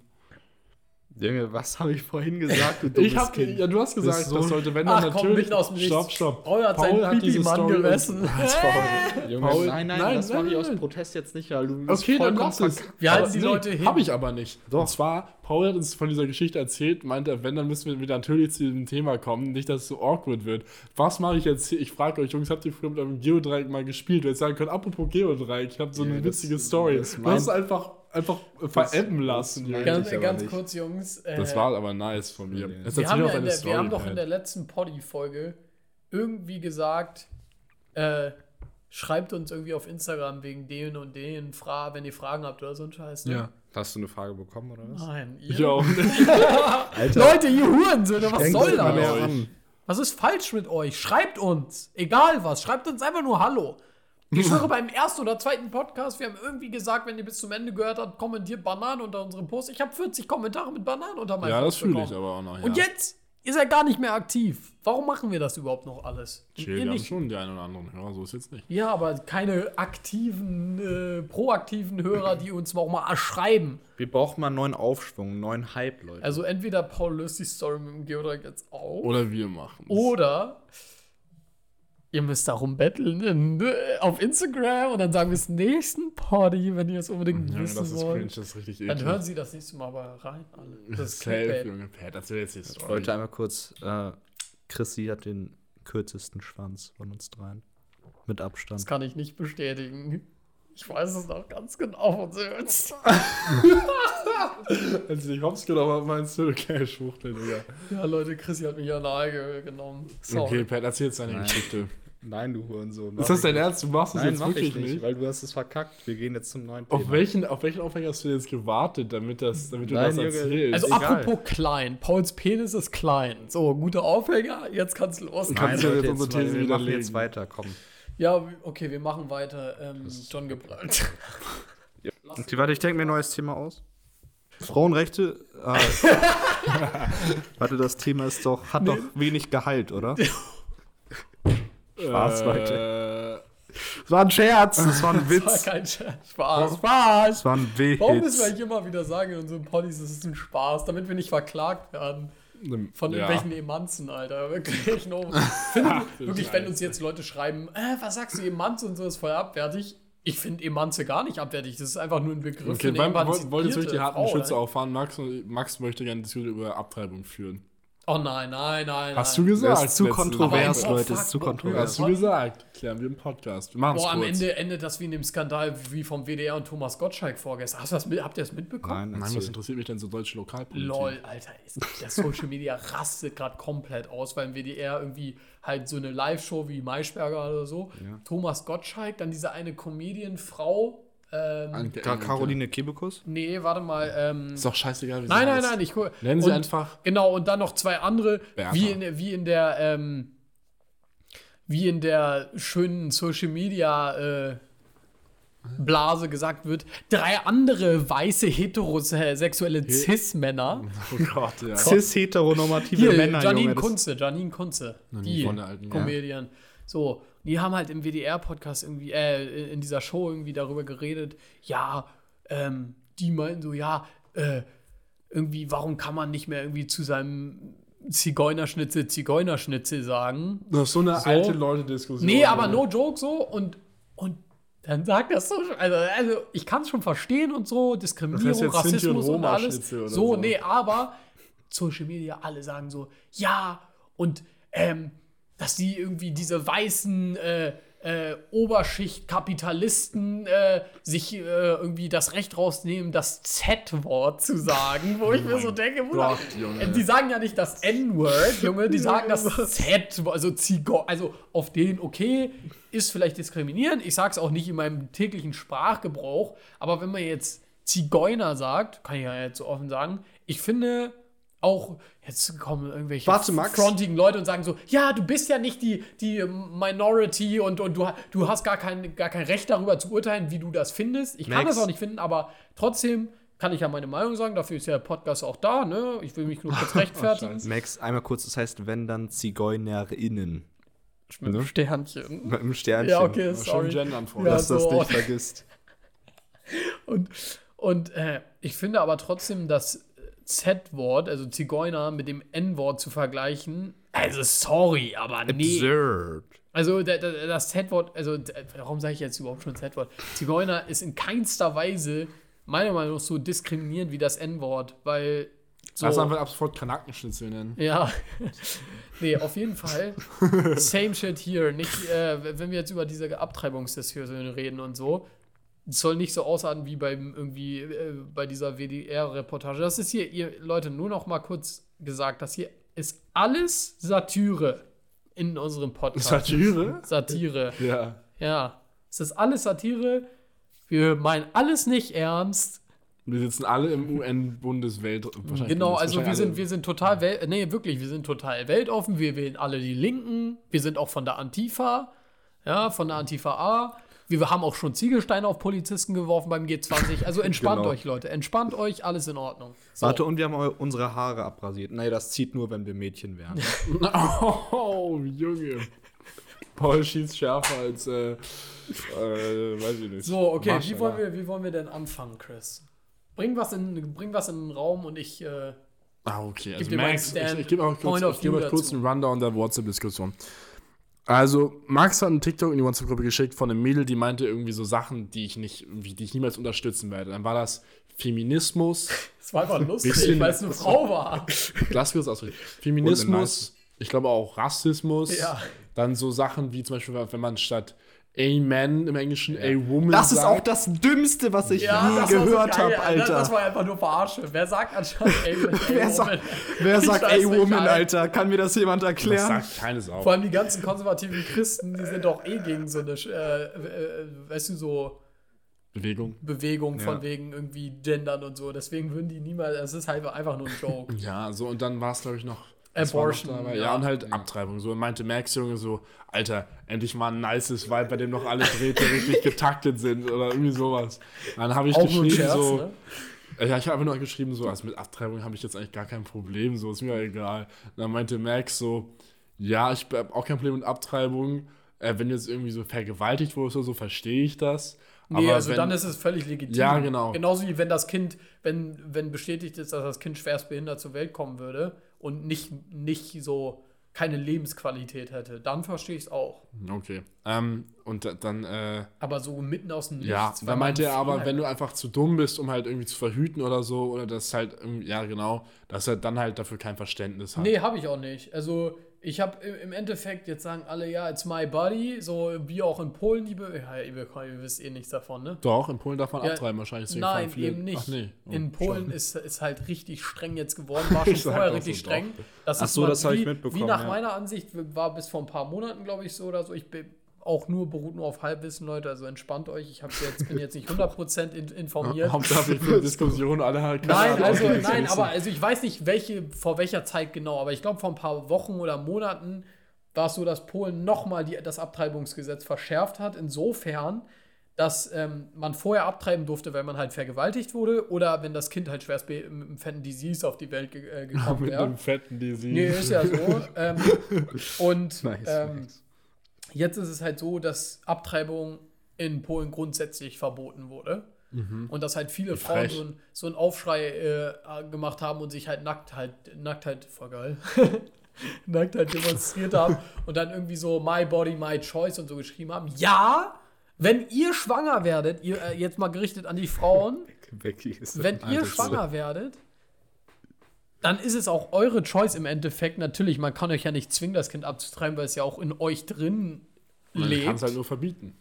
[SPEAKER 3] Junge, was habe ich vorhin gesagt, du dummes
[SPEAKER 1] Ich hab,
[SPEAKER 3] Kind?
[SPEAKER 1] ja, du hast gesagt,
[SPEAKER 3] so-
[SPEAKER 1] das sollte, wenn dann
[SPEAKER 2] Ach komm,
[SPEAKER 1] natürlich.
[SPEAKER 2] mitten aus dem
[SPEAKER 1] stopp, stopp.
[SPEAKER 2] Paul hat seinen
[SPEAKER 1] diese
[SPEAKER 2] Pipi-Mann
[SPEAKER 1] Story-
[SPEAKER 2] gemessen.
[SPEAKER 1] Paul.
[SPEAKER 3] Junge,
[SPEAKER 1] Paul-
[SPEAKER 3] nein, nein,
[SPEAKER 1] nein,
[SPEAKER 3] das
[SPEAKER 1] nein,
[SPEAKER 3] mache ich aus. Protest jetzt nicht, weil du bist
[SPEAKER 1] Okay, dann lass es.
[SPEAKER 2] Wir halten die Leute hin.
[SPEAKER 1] Hab ich aber nicht.
[SPEAKER 3] Doch.
[SPEAKER 1] Und zwar, Paul hat uns von dieser Geschichte erzählt, meinte, wenn, dann müssen wir wieder natürlich zu diesem Thema kommen, nicht, dass es so awkward wird. Was mache ich jetzt hier? Ich frage euch, Jungs, habt ihr früher mit einem Geodreieck mal gespielt? Weil ich sagen können, apropos Geodreieck, ich habe so
[SPEAKER 3] Ja,
[SPEAKER 1] eine
[SPEAKER 3] das-
[SPEAKER 1] witzige Story.
[SPEAKER 3] das
[SPEAKER 1] Du
[SPEAKER 3] meint-
[SPEAKER 1] hast es einfach, einfach verebben lassen.
[SPEAKER 3] das
[SPEAKER 1] Junge.
[SPEAKER 3] meint-
[SPEAKER 2] Ganz, ganz kurz, Jungs. Äh,
[SPEAKER 1] Das war aber nice von mir.
[SPEAKER 3] Nee.
[SPEAKER 2] Wir, haben
[SPEAKER 1] doch
[SPEAKER 2] ja in der, wir haben doch in der letzten Poddy-Folge irgendwie gesagt, äh, schreibt uns irgendwie auf Instagram wegen den und den, Fra wenn ihr Fragen habt oder so ein Scheiß. Ne?
[SPEAKER 1] Ja.
[SPEAKER 3] Hast du eine Frage bekommen, oder was?
[SPEAKER 2] Nein,
[SPEAKER 1] Ich
[SPEAKER 2] ihr.
[SPEAKER 1] auch.
[SPEAKER 3] Alter,
[SPEAKER 2] Leute, ihr Hurensöhne, was soll das? Was ist falsch mit euch? Schreibt uns. Egal was. Schreibt uns einfach nur Hallo. Ich schwöre, beim ersten oder zweiten Podcast, wir haben irgendwie gesagt, wenn ihr bis zum Ende gehört habt, kommentiert Bananen unter unserem Post. Ich habe 40 Kommentare mit Bananen unter meinem
[SPEAKER 1] Ja, das
[SPEAKER 2] Post
[SPEAKER 1] fühle ich aber auch noch. Ja.
[SPEAKER 2] Und jetzt ist er gar nicht mehr aktiv. Warum machen wir das überhaupt noch alles?
[SPEAKER 1] Chill, wir haben schon die einen oder anderen Hörer, so ist jetzt nicht.
[SPEAKER 2] Ja, aber keine aktiven, äh, proaktiven Hörer, die uns auch mal schreiben.
[SPEAKER 3] Wir brauchen mal einen neuen Aufschwung, einen neuen Hype, Leute.
[SPEAKER 2] Also entweder Paul löst die Story mit dem Geodreieck jetzt auf.
[SPEAKER 1] Oder wir machen
[SPEAKER 2] Oder ihr müsst darum betteln in, äh, auf Instagram und dann sagen wir es nächsten Poddy, wenn ihr es unbedingt
[SPEAKER 1] Junge,
[SPEAKER 2] wissen
[SPEAKER 1] das ist cringe,
[SPEAKER 2] wollt.
[SPEAKER 1] das ist richtig
[SPEAKER 2] Dann
[SPEAKER 1] eklig.
[SPEAKER 2] hören sie das nächste Mal aber rein. Alle. Das ist
[SPEAKER 1] Safe. Junge. Pat, erzähl jetzt die Story.
[SPEAKER 3] Leute, einmal kurz. Äh, Chrissy hat den kürzesten Schwanz von uns dreien. Mit Abstand.
[SPEAKER 2] Das kann ich nicht bestätigen. Ich weiß es noch ganz genau von Söns.
[SPEAKER 1] Als ich hops genommen habe, meinst du, okay, Schwuchtel, Digga.
[SPEAKER 2] Ja, Leute, Chrissy hat mich ja nahe ge genommen. Sorry.
[SPEAKER 1] Okay, Pat, erzähl jetzt deine. Geschichte.
[SPEAKER 3] Nein, du Hurensohn.
[SPEAKER 1] Ist das dein Ernst? Du machst das
[SPEAKER 3] Nein,
[SPEAKER 1] jetzt
[SPEAKER 3] mach
[SPEAKER 1] wirklich
[SPEAKER 3] ich nicht,
[SPEAKER 1] nicht?
[SPEAKER 3] weil du hast es verkackt. Wir gehen jetzt zum neuen
[SPEAKER 1] Auf
[SPEAKER 3] Thema.
[SPEAKER 1] welchen, auf welchen Aufhänger hast du jetzt gewartet, damit, das, damit du
[SPEAKER 3] Nein,
[SPEAKER 1] das erzählst?
[SPEAKER 2] Also
[SPEAKER 3] egal.
[SPEAKER 2] apropos klein. Pauls Penis ist klein. So, guter Aufhänger. Jetzt kannst du los.
[SPEAKER 1] Nein. Kannst du jetzt unsere These
[SPEAKER 3] wir machen jetzt weiter, komm.
[SPEAKER 2] Ja, okay, wir machen weiter. Ähm, John Gebrandt.
[SPEAKER 3] Okay, warte, ich denke mir ein neues Thema aus. Frauenrechte. Ah. warte, das Thema ist doch, hat doch wenig Gehalt, oder? Spaß, Leute.
[SPEAKER 1] Äh,
[SPEAKER 3] Das war ein Scherz, das war ein
[SPEAKER 2] Das war
[SPEAKER 3] Witz.
[SPEAKER 2] kein Scherz. Spaß. Spaß.
[SPEAKER 3] Das war ein Witz.
[SPEAKER 2] Warum müssen wir eigentlich immer wieder sagen in unseren Poddies, es ist ein Spaß, damit wir nicht verklagt werden von
[SPEAKER 1] ja.
[SPEAKER 2] irgendwelchen Emanzen, Alter. Wirklich, no. Finde, wirklich, wenn uns jetzt Leute schreiben, äh, was sagst du, Emanze und so ist voll abwertig. Ich finde Emanze gar nicht abwertig. Das ist einfach nur ein Begriff
[SPEAKER 1] Okay, wollt, wollt jetzt wirklich die harten Schütze auffahren. Max, Max möchte gerne Diskussion über Abtreibung führen.
[SPEAKER 2] Oh nein, nein, nein.
[SPEAKER 1] Hast du gesagt?
[SPEAKER 3] Das ist zu kontrovers, Leute. Das ist zu kontrovers.
[SPEAKER 1] Hast du gesagt? Klären wir im Podcast. Wir machen's
[SPEAKER 2] Boah, am
[SPEAKER 1] kurz.
[SPEAKER 2] Ende endet das wie in dem Skandal wie vom WDR und Thomas Gottschalk vorgestern. Hast du das, mit- habt ihr das mitbekommen?
[SPEAKER 3] Nein,
[SPEAKER 1] Nein, was interessiert mich denn so deutsche Lokalpolitik?
[SPEAKER 2] Lol, Alter, ist, der Social Media rastet gerade komplett aus, weil im WDR irgendwie halt so eine Live-Show wie Maischberger oder so. Thomas Gottschalk, dann diese eine Comedian-Frau. Ähm,
[SPEAKER 1] Anke
[SPEAKER 3] Ka-. Caroline Kebekus?
[SPEAKER 2] nee, warte mal. Ähm,
[SPEAKER 1] Ist doch scheißegal, wie sie
[SPEAKER 2] nein, nein,
[SPEAKER 1] heißt.
[SPEAKER 2] nein, ich gucke.
[SPEAKER 1] Nennen Sie
[SPEAKER 2] und-
[SPEAKER 1] einfach.
[SPEAKER 2] Genau, und dann noch zwei andere,
[SPEAKER 1] Bertha.
[SPEAKER 2] wie in, wie in der, ähm, wie in der schönen Social Media äh, Blase gesagt wird, drei andere weiße heterosexuelle Cis-Männer.
[SPEAKER 1] Oh Gott, ja.
[SPEAKER 3] Cis-heteronormative Männer,
[SPEAKER 2] Janine
[SPEAKER 3] Junge.
[SPEAKER 2] Kunze, Janine Kunze.
[SPEAKER 1] nie
[SPEAKER 2] Die
[SPEAKER 1] von der alten, ja.
[SPEAKER 2] Comedian. So, die haben halt im WDR-Podcast irgendwie, äh, in dieser Show irgendwie darüber geredet, ja, ähm, die meinten so, ja, äh, irgendwie, warum kann man nicht mehr irgendwie zu seinem Zigeunerschnitzel Zigeunerschnitzel sagen?
[SPEAKER 1] Das ist so eine
[SPEAKER 2] So.
[SPEAKER 1] alte Leute-Diskussion.
[SPEAKER 2] Nee, aber
[SPEAKER 1] Alter.
[SPEAKER 2] no joke so und, und dann sagt das so, also, also ich kann es schon verstehen und so, Diskriminierung,
[SPEAKER 1] Das heißt und
[SPEAKER 2] Rassismus und,
[SPEAKER 1] Roma
[SPEAKER 2] alles. So,
[SPEAKER 1] so.
[SPEAKER 2] nee, aber Social Media, alle sagen so, ja, und ähm, dass die irgendwie diese weißen äh, äh, Oberschicht-Kapitalisten äh, sich äh, irgendwie das Recht rausnehmen, das Z-Wort zu sagen, wo ich mir so denke, Bruder, die sagen ja nicht das N-Word, Junge, die sagen das Z, also Zigo, also auf den, okay, ist vielleicht diskriminierend, ich sag's auch nicht in meinem täglichen Sprachgebrauch, aber wenn man jetzt Zigeuner sagt, kann ich ja jetzt so offen sagen, ich finde auch, jetzt kommen irgendwelche
[SPEAKER 3] Warte, Max.
[SPEAKER 2] frontigen Leute und sagen so, ja, du bist ja nicht die, die Minority und, und du, du hast gar kein, gar kein Recht darüber zu urteilen, wie du das findest. Ich kann
[SPEAKER 3] Max.
[SPEAKER 2] das auch nicht finden, aber trotzdem kann ich ja meine Meinung sagen, dafür ist ja der Podcast auch da, ne? Ich will mich nur kurz rechtfertigen.
[SPEAKER 1] Scheiße.
[SPEAKER 3] Max, einmal kurz, das heißt, wenn dann ZigeunerInnen.
[SPEAKER 2] Mit einem Sternchen.
[SPEAKER 3] Mit einem Sternchen.
[SPEAKER 2] Ja, okay,
[SPEAKER 1] Ja, Schon
[SPEAKER 2] sorry.
[SPEAKER 1] gendern vor.
[SPEAKER 2] Ja,
[SPEAKER 3] Dass du das
[SPEAKER 2] so.
[SPEAKER 3] nicht vergisst.
[SPEAKER 2] Und, und äh, ich finde aber trotzdem, das Z-Wort, also Zigeuner, mit dem N-Wort zu vergleichen, also sorry, aber nee.
[SPEAKER 3] Absurd.
[SPEAKER 2] Also da- da- das Z-Wort, also warum sage ich jetzt überhaupt schon Z-Wort? Zigeuner ist in keinster Weise meiner Meinung nach so diskriminierend wie das N-Wort, weil so,
[SPEAKER 1] Lass einfach ab sofort Kanackenschnitzel nennen.
[SPEAKER 2] ja, nee, auf jeden Fall same shit here. Nicht, äh, wenn wir jetzt über diese Abtreibungsdiskussion reden und so, soll nicht so ausarten wie beim irgendwie äh, bei dieser WDR-Reportage. Das ist hier, ihr Leute, nur noch mal kurz gesagt, das hier ist alles Satire in unserem Podcast.
[SPEAKER 1] Satire?
[SPEAKER 2] Satire.
[SPEAKER 1] Ja.
[SPEAKER 2] Ja, es ist alles Satire. Wir meinen alles nicht ernst.
[SPEAKER 1] Wir sitzen alle im UN-Bundeswelt.
[SPEAKER 2] Genau, also wir sind, wir sind total, wel nee, wirklich, wir sind total weltoffen. Wir wählen alle die Linken. Wir sind auch von der Antifa, ja, von der Antifa A. Wir haben auch schon Ziegelsteine auf Polizisten geworfen beim G20. Also entspannt
[SPEAKER 3] Genau.
[SPEAKER 2] euch, Leute. Entspannt euch, alles in Ordnung. So.
[SPEAKER 3] Warte, und wir haben unsere Haare abrasiert. Nee, das zieht nur, wenn wir Mädchen wären.
[SPEAKER 1] Oh, Junge. Paul schießt schärfer als, äh, äh, weiß ich nicht.
[SPEAKER 2] So, okay,
[SPEAKER 1] Marsch,
[SPEAKER 2] wie wollen, wir, wie wollen wir denn anfangen, Chris? Bring was in, bring was in den Raum und ich. Äh,
[SPEAKER 1] Ah, okay. Also Max, ich,
[SPEAKER 2] Stand-
[SPEAKER 1] ich gebe auch kurz, ich
[SPEAKER 2] view
[SPEAKER 1] euch kurz einen Rundown der WhatsApp-Diskussion. Also, Max hat einen TikTok in die WhatsApp-Gruppe geschickt von einem Mädel, die meinte irgendwie so Sachen, die ich nicht, die ich niemals unterstützen werde. Dann war das Feminismus.
[SPEAKER 2] es war einfach lustig,
[SPEAKER 1] Bisschen-
[SPEAKER 2] weil es eine Frau war.
[SPEAKER 1] Lass mich das ausreden. Feminismus, ich glaube auch Rassismus.
[SPEAKER 2] Ja.
[SPEAKER 1] Dann so Sachen wie zum Beispiel, wenn man statt Amen im Englischen A Woman
[SPEAKER 3] Das ist
[SPEAKER 1] sagt.
[SPEAKER 3] auch das Dümmste, was ich
[SPEAKER 2] Ja,
[SPEAKER 3] je
[SPEAKER 2] das so
[SPEAKER 3] gehört
[SPEAKER 2] geil,
[SPEAKER 3] habe, Alter.
[SPEAKER 2] Das war einfach nur Verarsche. Wer sagt anscheinend ey,
[SPEAKER 3] wer sagt, wer
[SPEAKER 2] nicht,
[SPEAKER 3] Woman,
[SPEAKER 2] Alter.
[SPEAKER 3] Kann mir das jemand
[SPEAKER 1] Das
[SPEAKER 3] erklären?
[SPEAKER 1] sagt keines auf.
[SPEAKER 2] Vor allem die ganzen konservativen Christen, die sind doch eh gegen so eine, äh, äh, weißt du, so
[SPEAKER 1] Bewegung.
[SPEAKER 2] Bewegung von
[SPEAKER 3] Ja.
[SPEAKER 2] wegen irgendwie Gendern und so. Deswegen würden die niemals, es ist halt einfach nur ein Joke.
[SPEAKER 1] Ja, so und dann war es, glaube ich, noch.
[SPEAKER 2] Abortion,
[SPEAKER 1] dabei?
[SPEAKER 2] ja.
[SPEAKER 1] Ja, und halt Abtreibung. So und meinte Max Junge so, Alter, endlich mal ein nices Vibe, bei dem noch alle Drähte richtig getaktet sind oder irgendwie sowas. Dann habe ich
[SPEAKER 2] Auch
[SPEAKER 1] geschrieben
[SPEAKER 2] Scherz,
[SPEAKER 1] so.
[SPEAKER 2] ne?
[SPEAKER 1] Ja, ich habe einfach nur geschrieben, so, also mit Abtreibung habe ich jetzt eigentlich gar kein Problem, so ist mir egal. Und dann meinte Max so, ja, ich habe auch kein Problem mit Abtreibung. Äh, wenn du jetzt irgendwie so vergewaltigt wurdest oder so, verstehe ich das.
[SPEAKER 2] Nee, also
[SPEAKER 1] wenn,
[SPEAKER 2] dann ist es völlig legitim.
[SPEAKER 1] Ja, genau.
[SPEAKER 2] Genauso wie wenn das Kind, wenn, wenn bestätigt ist, dass das Kind schwerst behindert zur Welt kommen würde und nicht, nicht so, keine Lebensqualität hätte. Dann verstehe ich es auch.
[SPEAKER 1] Okay. Ähm, und da- dann, äh,
[SPEAKER 2] Aber so mitten aus dem
[SPEAKER 1] ja,
[SPEAKER 2] Nichts,
[SPEAKER 1] da
[SPEAKER 2] weil man
[SPEAKER 1] meinte er aber, wenn du einfach zu dumm bist, um halt irgendwie zu verhüten oder so, oder das halt, ja, genau, dass er dann halt dafür kein Verständnis hat.
[SPEAKER 2] Nee, habe ich auch nicht. Also, ich habe im Endeffekt, jetzt sagen alle, ja, it's my body, so wie auch in Polen, liebe. Ja, ihr, ihr wisst eh nichts davon, ne?
[SPEAKER 1] Doch, in Polen darf man
[SPEAKER 2] Ja,
[SPEAKER 1] abtreiben wahrscheinlich.
[SPEAKER 2] Nein, eben nicht.
[SPEAKER 1] Ach nee. Oh,
[SPEAKER 2] in Polen ist, ist halt richtig streng jetzt geworden, war schon
[SPEAKER 1] sag
[SPEAKER 2] vorher richtig streng. Das
[SPEAKER 3] Ach
[SPEAKER 2] ist
[SPEAKER 3] so, das hab ich mitbekommen,
[SPEAKER 2] Wie nach
[SPEAKER 3] ja.
[SPEAKER 2] meiner Ansicht war bis vor ein paar Monaten, glaube ich, so oder so. Ich bin auch nur beruht nur auf Halbwissen, Leute, also entspannt euch. Ich jetzt, bin jetzt nicht 100% in, informiert.
[SPEAKER 1] Hauptsache wir führen Diskussionen, alle halt
[SPEAKER 2] Nein,
[SPEAKER 1] Ahnung,
[SPEAKER 2] also, nein,
[SPEAKER 1] wissen.
[SPEAKER 2] aber also ich weiß nicht, welche, vor welcher Zeit genau, aber ich glaube, vor ein paar Wochen oder Monaten war es so, dass Polen nochmal das Abtreibungsgesetz verschärft hat, insofern, dass ähm, man vorher abtreiben durfte, wenn man halt vergewaltigt wurde oder wenn das Kind halt schwerst mit einem fetten Disease auf die Welt ge äh, gekommen
[SPEAKER 1] mit
[SPEAKER 2] wäre.
[SPEAKER 1] einem fetten Disease.
[SPEAKER 2] Nee, ist ja so. ähm, und
[SPEAKER 3] Nice,
[SPEAKER 2] ähm,
[SPEAKER 3] nice.
[SPEAKER 2] Jetzt ist es halt so, dass Abtreibung in Polen grundsätzlich verboten wurde. Und dass halt viele Frauen
[SPEAKER 1] frech.
[SPEAKER 2] so, ein, so einen Aufschrei äh, gemacht haben und sich halt nackt halt, nackt halt, voll geil, nackt halt demonstriert haben und dann irgendwie so My Body, My Choice und so geschrieben haben. Ja, wenn ihr schwanger werdet, ihr äh, jetzt mal gerichtet an die Frauen, wenn ihr schwanger werdet, dann ist es auch eure Choice im Endeffekt. Natürlich, man kann euch ja nicht zwingen, das Kind abzutreiben, weil es ja auch in euch drin
[SPEAKER 1] Man
[SPEAKER 2] lebt.
[SPEAKER 1] kann es halt nur verbieten.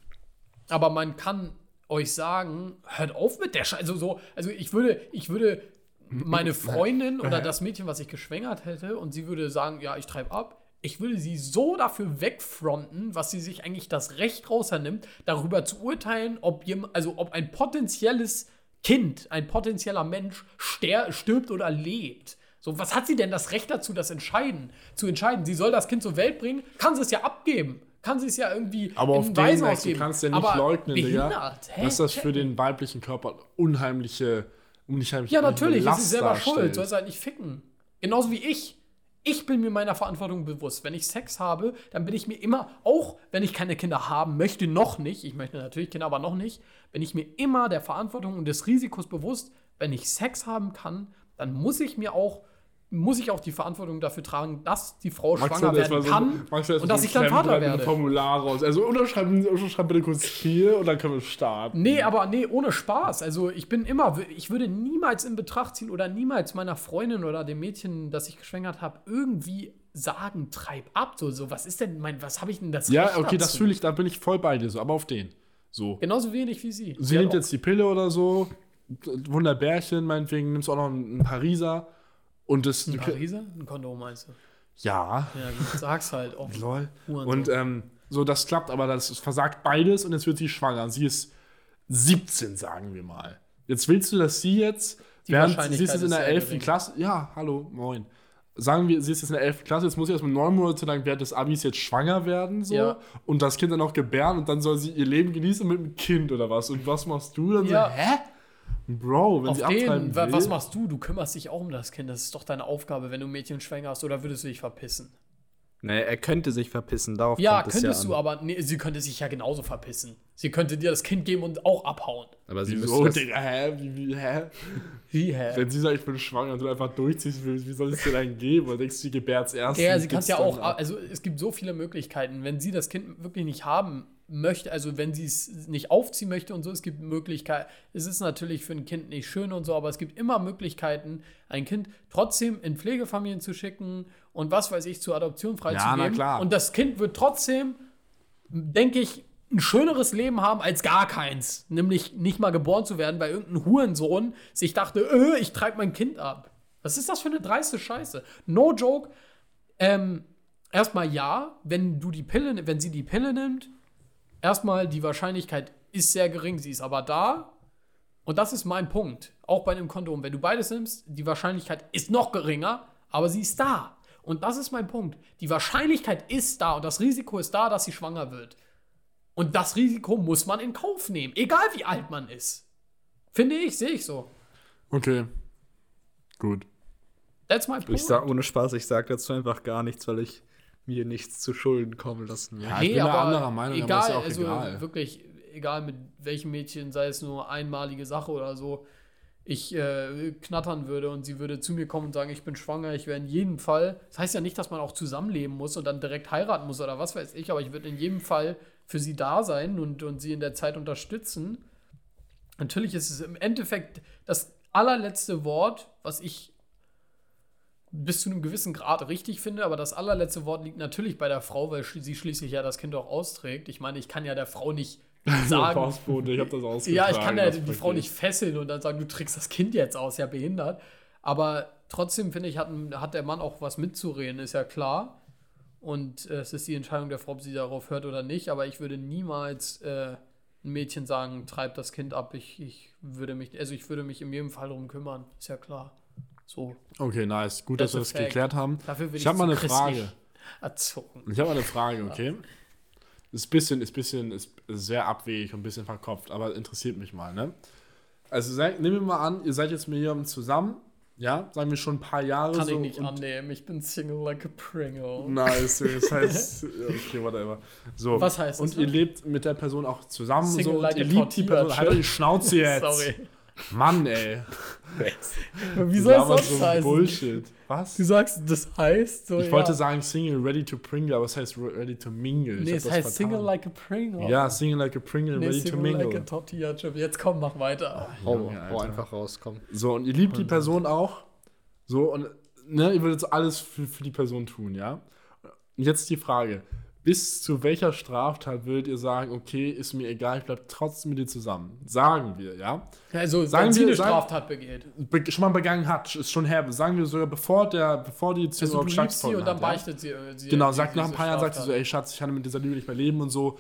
[SPEAKER 2] Aber man kann euch sagen, hört auf mit der Scheiße. Also so, also ich würde, ich würde meine Freundin oder das Mädchen, was ich geschwängert hätte, und sie würde sagen, ja, ich treibe ab. Ich würde sie so dafür wegfronten, was sie sich eigentlich das Recht rausnimmt, darüber zu urteilen, ob jem, also ob ein potenzielles Kind, ein potenzieller Mensch stirbt oder lebt. So, was hat sie denn das Recht dazu, das entscheiden, zu entscheiden? Sie soll das Kind zur Welt bringen, kann sie es ja abgeben. Kann sie es ja irgendwie
[SPEAKER 1] Aber auf
[SPEAKER 2] in
[SPEAKER 1] den
[SPEAKER 2] Waisenhaus
[SPEAKER 1] Max, du kannst ja nicht
[SPEAKER 2] Aber
[SPEAKER 1] leugnen, Digga,
[SPEAKER 2] behindert. Hä?
[SPEAKER 1] dass das für den weiblichen Körper unheimliche, unheimliche
[SPEAKER 2] Ja, natürlich,
[SPEAKER 1] Last
[SPEAKER 2] ist sie selber
[SPEAKER 1] darstellt.
[SPEAKER 2] schuld. Soll es halt nicht ficken. Genauso wie ich. Ich bin mir meiner Verantwortung bewusst. Wenn ich Sex habe, dann bin ich mir immer, auch wenn ich keine Kinder haben möchte, noch nicht, ich möchte natürlich Kinder, aber noch nicht, bin ich mir immer der Verantwortung und des Risikos bewusst, wenn ich Sex haben kann, dann muss ich mir auch, muss ich auch die Verantwortung dafür tragen, dass die Frau
[SPEAKER 1] Magst
[SPEAKER 2] schwanger
[SPEAKER 1] das
[SPEAKER 2] werden
[SPEAKER 1] so-
[SPEAKER 2] kann
[SPEAKER 1] das
[SPEAKER 2] und dass
[SPEAKER 1] so
[SPEAKER 2] ich dann Vater werde.
[SPEAKER 1] Formular raus. Also unterschreiben, unterschreiben bitte kurz hier und dann können wir starten.
[SPEAKER 2] Nee, aber nee, ohne Spaß. Also ich bin immer, ich würde niemals in Betracht ziehen oder niemals meiner Freundin oder dem Mädchen, das ich geschwängert habe, irgendwie sagen, treib ab. So, so was ist denn mein, was habe ich denn das
[SPEAKER 1] Ja,
[SPEAKER 2] Recht
[SPEAKER 1] okay, das
[SPEAKER 2] dazu?
[SPEAKER 1] fühle ich, da bin ich voll bei dir so, aber auf den. So.
[SPEAKER 2] Genauso wenig wie sie.
[SPEAKER 1] Sie
[SPEAKER 2] hat
[SPEAKER 1] nimmt jetzt die Pille oder so, Wunderbärchen, meinetwegen nimmst du auch noch einen Pariser und das.
[SPEAKER 2] ein Pariser? Ein Kondom meinst du?
[SPEAKER 1] Ja,
[SPEAKER 2] Ja, sag's halt. Auch.
[SPEAKER 1] lol. Und ähm, so, das klappt, aber das versagt beides und jetzt wird sie schwanger. Sie ist 17, sagen wir mal. Jetzt willst du, dass sie jetzt,
[SPEAKER 2] Die
[SPEAKER 1] während sie ist jetzt in der
[SPEAKER 2] sehr
[SPEAKER 1] 11.
[SPEAKER 2] gering.
[SPEAKER 1] Klasse, ja, hallo, moin. Sagen wir, sie ist jetzt in der 11. Klasse, jetzt muss sie erstmal neun Monate lang während des Abis jetzt schwanger werden, so.
[SPEAKER 2] Ja.
[SPEAKER 1] Und das Kind dann auch gebären und dann soll sie ihr Leben genießen mit einem Kind oder was. Und was machst du dann
[SPEAKER 2] Ja.
[SPEAKER 1] so, hä? Bro, wenn
[SPEAKER 2] Auf
[SPEAKER 1] sie
[SPEAKER 2] den,
[SPEAKER 1] will,
[SPEAKER 2] was machst du? Du kümmerst dich auch um das Kind. Das ist doch deine Aufgabe, wenn du Mädchen schwanger hast. Oder würdest du dich verpissen?
[SPEAKER 3] Nee, er könnte sich verpissen, darauf
[SPEAKER 2] Ja,
[SPEAKER 3] kommt es
[SPEAKER 2] könntest
[SPEAKER 3] ja
[SPEAKER 2] du,
[SPEAKER 3] an.
[SPEAKER 2] aber nee, sie könnte sich ja genauso verpissen. Sie könnte dir das Kind geben und auch abhauen.
[SPEAKER 3] Aber sie
[SPEAKER 1] Wieso,
[SPEAKER 3] müsste das,
[SPEAKER 1] Digga, hä? Wie, wie, hä?
[SPEAKER 2] Wie, hä?
[SPEAKER 1] Wenn sie sagt, ich bin schwanger und du einfach durchziehst willst, wie soll es dir dann geben? Oder denkst du, sie gebärt's erst?
[SPEAKER 2] Ja,
[SPEAKER 1] und
[SPEAKER 2] sie kann
[SPEAKER 1] gibt's
[SPEAKER 2] ja auch,
[SPEAKER 1] ab?
[SPEAKER 2] also es gibt so viele Möglichkeiten. Wenn sie das Kind wirklich nicht haben möchte, also wenn sie es nicht aufziehen möchte und so, es gibt Möglichkeiten. Es ist natürlich für ein Kind nicht schön und so, aber es gibt immer Möglichkeiten, ein Kind trotzdem in Pflegefamilien zu schicken und was weiß ich, zur Adoption
[SPEAKER 1] Ja,
[SPEAKER 2] freizugeben.
[SPEAKER 1] na klar.
[SPEAKER 2] Und das Kind wird trotzdem, denke ich, ein schöneres Leben haben als gar keins. Nämlich nicht mal geboren zu werden, weil irgendein Hurensohn sich dachte, äh, ich treibe mein Kind ab. Was ist das für eine dreiste Scheiße? No joke. Ähm, erstmal ja, wenn du die Pille, wenn sie die Pille nimmt, erstmal die Wahrscheinlichkeit ist sehr gering, sie ist aber da. Und das ist mein Punkt. Auch bei einem Kondom. Wenn du beides nimmst, die Wahrscheinlichkeit ist noch geringer, aber sie ist da. Und das ist mein Punkt. Die Wahrscheinlichkeit ist da und das Risiko ist da, dass sie schwanger wird. Und das Risiko muss man in Kauf nehmen, egal wie alt man ist. Finde ich, sehe ich so.
[SPEAKER 1] Okay. Gut.
[SPEAKER 2] That's my point.
[SPEAKER 3] ich sag ohne Spaß, ich sag dazu einfach gar nichts, weil ich mir nichts zu Schulden kommen lassen will.
[SPEAKER 1] Ja, ich bin da anderer Meinung, aber
[SPEAKER 2] egal,
[SPEAKER 1] ist ja auch
[SPEAKER 2] also
[SPEAKER 1] egal.
[SPEAKER 2] wirklich, egal mit welchem Mädchen, sei es nur einmalige Sache oder so, ich äh, knattern würde und sie würde zu mir kommen und sagen, ich bin schwanger, ich wäre in jedem Fall, das heißt ja nicht, dass man auch zusammenleben muss und dann direkt heiraten muss oder was weiß ich, aber ich würde in jedem Fall für sie da sein und, und sie in der Zeit unterstützen. Natürlich ist es im Endeffekt das allerletzte Wort, was ich bis zu einem gewissen Grad richtig finde, aber das allerletzte Wort liegt natürlich bei der Frau, weil sie schließlich ja das Kind auch austrägt. Ich meine, ich kann ja der Frau nicht sagen.
[SPEAKER 1] Postbote, ich habe das ausgetragen.
[SPEAKER 2] ja, ich kann ja
[SPEAKER 1] das
[SPEAKER 2] die. Frau nicht fesseln und dann sagen, du trägst das Kind jetzt aus, ja behindert. Aber trotzdem finde ich, hat, hat der Mann auch was mitzureden, ist ja klar. Und äh, es ist die Entscheidung der Frau, ob sie darauf hört oder nicht. Aber ich würde niemals äh, ein Mädchen sagen, treib das Kind ab. Ich, ich würde mich, also ich würde mich in jedem Fall darum kümmern, ist ja klar. So.
[SPEAKER 1] Okay, nice. Gut,
[SPEAKER 2] That's
[SPEAKER 1] dass wir das
[SPEAKER 2] fact.
[SPEAKER 1] geklärt haben.
[SPEAKER 2] Dafür
[SPEAKER 1] Ich habe mal eine Frage.
[SPEAKER 2] Erzogen.
[SPEAKER 1] Ich habe mal eine Frage, okay? Ist bisschen, ist bisschen, ist sehr abwegig und ein bisschen verkopft, aber interessiert mich mal, ne? Also sag, nehmen wir mal an, ihr seid jetzt mit jemandem zusammen, ja? Sagen wir schon ein paar Jahre
[SPEAKER 2] Kann
[SPEAKER 1] so.
[SPEAKER 2] ich nicht
[SPEAKER 1] und-
[SPEAKER 2] annehmen. Ich bin Single like a Pringle.
[SPEAKER 1] Nice, das heißt, okay, whatever. So.
[SPEAKER 2] Was heißt das
[SPEAKER 1] Und ihr lebt mit der Person auch zusammen
[SPEAKER 2] Single
[SPEAKER 1] so, und
[SPEAKER 2] like
[SPEAKER 1] ihr
[SPEAKER 2] a
[SPEAKER 1] liebt die Person. Halt die Schnauze jetzt.
[SPEAKER 2] Sorry.
[SPEAKER 1] Mann, ey.
[SPEAKER 2] Wie soll es sonst
[SPEAKER 1] so
[SPEAKER 2] heißen?
[SPEAKER 1] Bullshit. Was?
[SPEAKER 2] Du sagst, das heißt so.
[SPEAKER 1] Ich
[SPEAKER 2] ja.
[SPEAKER 1] wollte sagen Single, ready to pringle, aber es heißt ready to mingle. Ich
[SPEAKER 2] Nee,
[SPEAKER 1] hab
[SPEAKER 2] es
[SPEAKER 1] das
[SPEAKER 2] heißt
[SPEAKER 1] vertan.
[SPEAKER 2] Single like a Pringle.
[SPEAKER 1] Ja, Single like a Pringle,
[SPEAKER 2] Nee,
[SPEAKER 1] ready to
[SPEAKER 2] Single
[SPEAKER 1] mingle.
[SPEAKER 2] like a tortilla chip. Jetzt komm, mach weiter.
[SPEAKER 3] Hau,
[SPEAKER 1] Junge,
[SPEAKER 3] hau einfach raus, komm.
[SPEAKER 1] So, und ihr liebt die Person auch. So, und ne, ihr würdet alles für, für die Person tun, ja? Und jetzt die Frage: Bis zu welcher Straftat würdet ihr sagen, okay, ist mir egal, ich bleib trotzdem mit dir zusammen? Sagen wir, ja?
[SPEAKER 2] Also,
[SPEAKER 1] Sagen
[SPEAKER 2] wenn sie
[SPEAKER 1] wir-
[SPEAKER 2] eine
[SPEAKER 1] sagen-
[SPEAKER 2] Straftat begeht.
[SPEAKER 1] Be schon mal begangen hat, ist schon her. Sagen wir sogar, bevor, der, bevor die Beziehung
[SPEAKER 2] Also,
[SPEAKER 1] überhaupt
[SPEAKER 2] sie und dann
[SPEAKER 1] hat, ja?
[SPEAKER 2] beichtet sie. äh, sie
[SPEAKER 1] Genau,
[SPEAKER 2] sie-
[SPEAKER 1] sagt nach ein paar Jahren, sagt sie so, ey Schatz, ich kann mit dieser Liebe nicht mehr leben und so.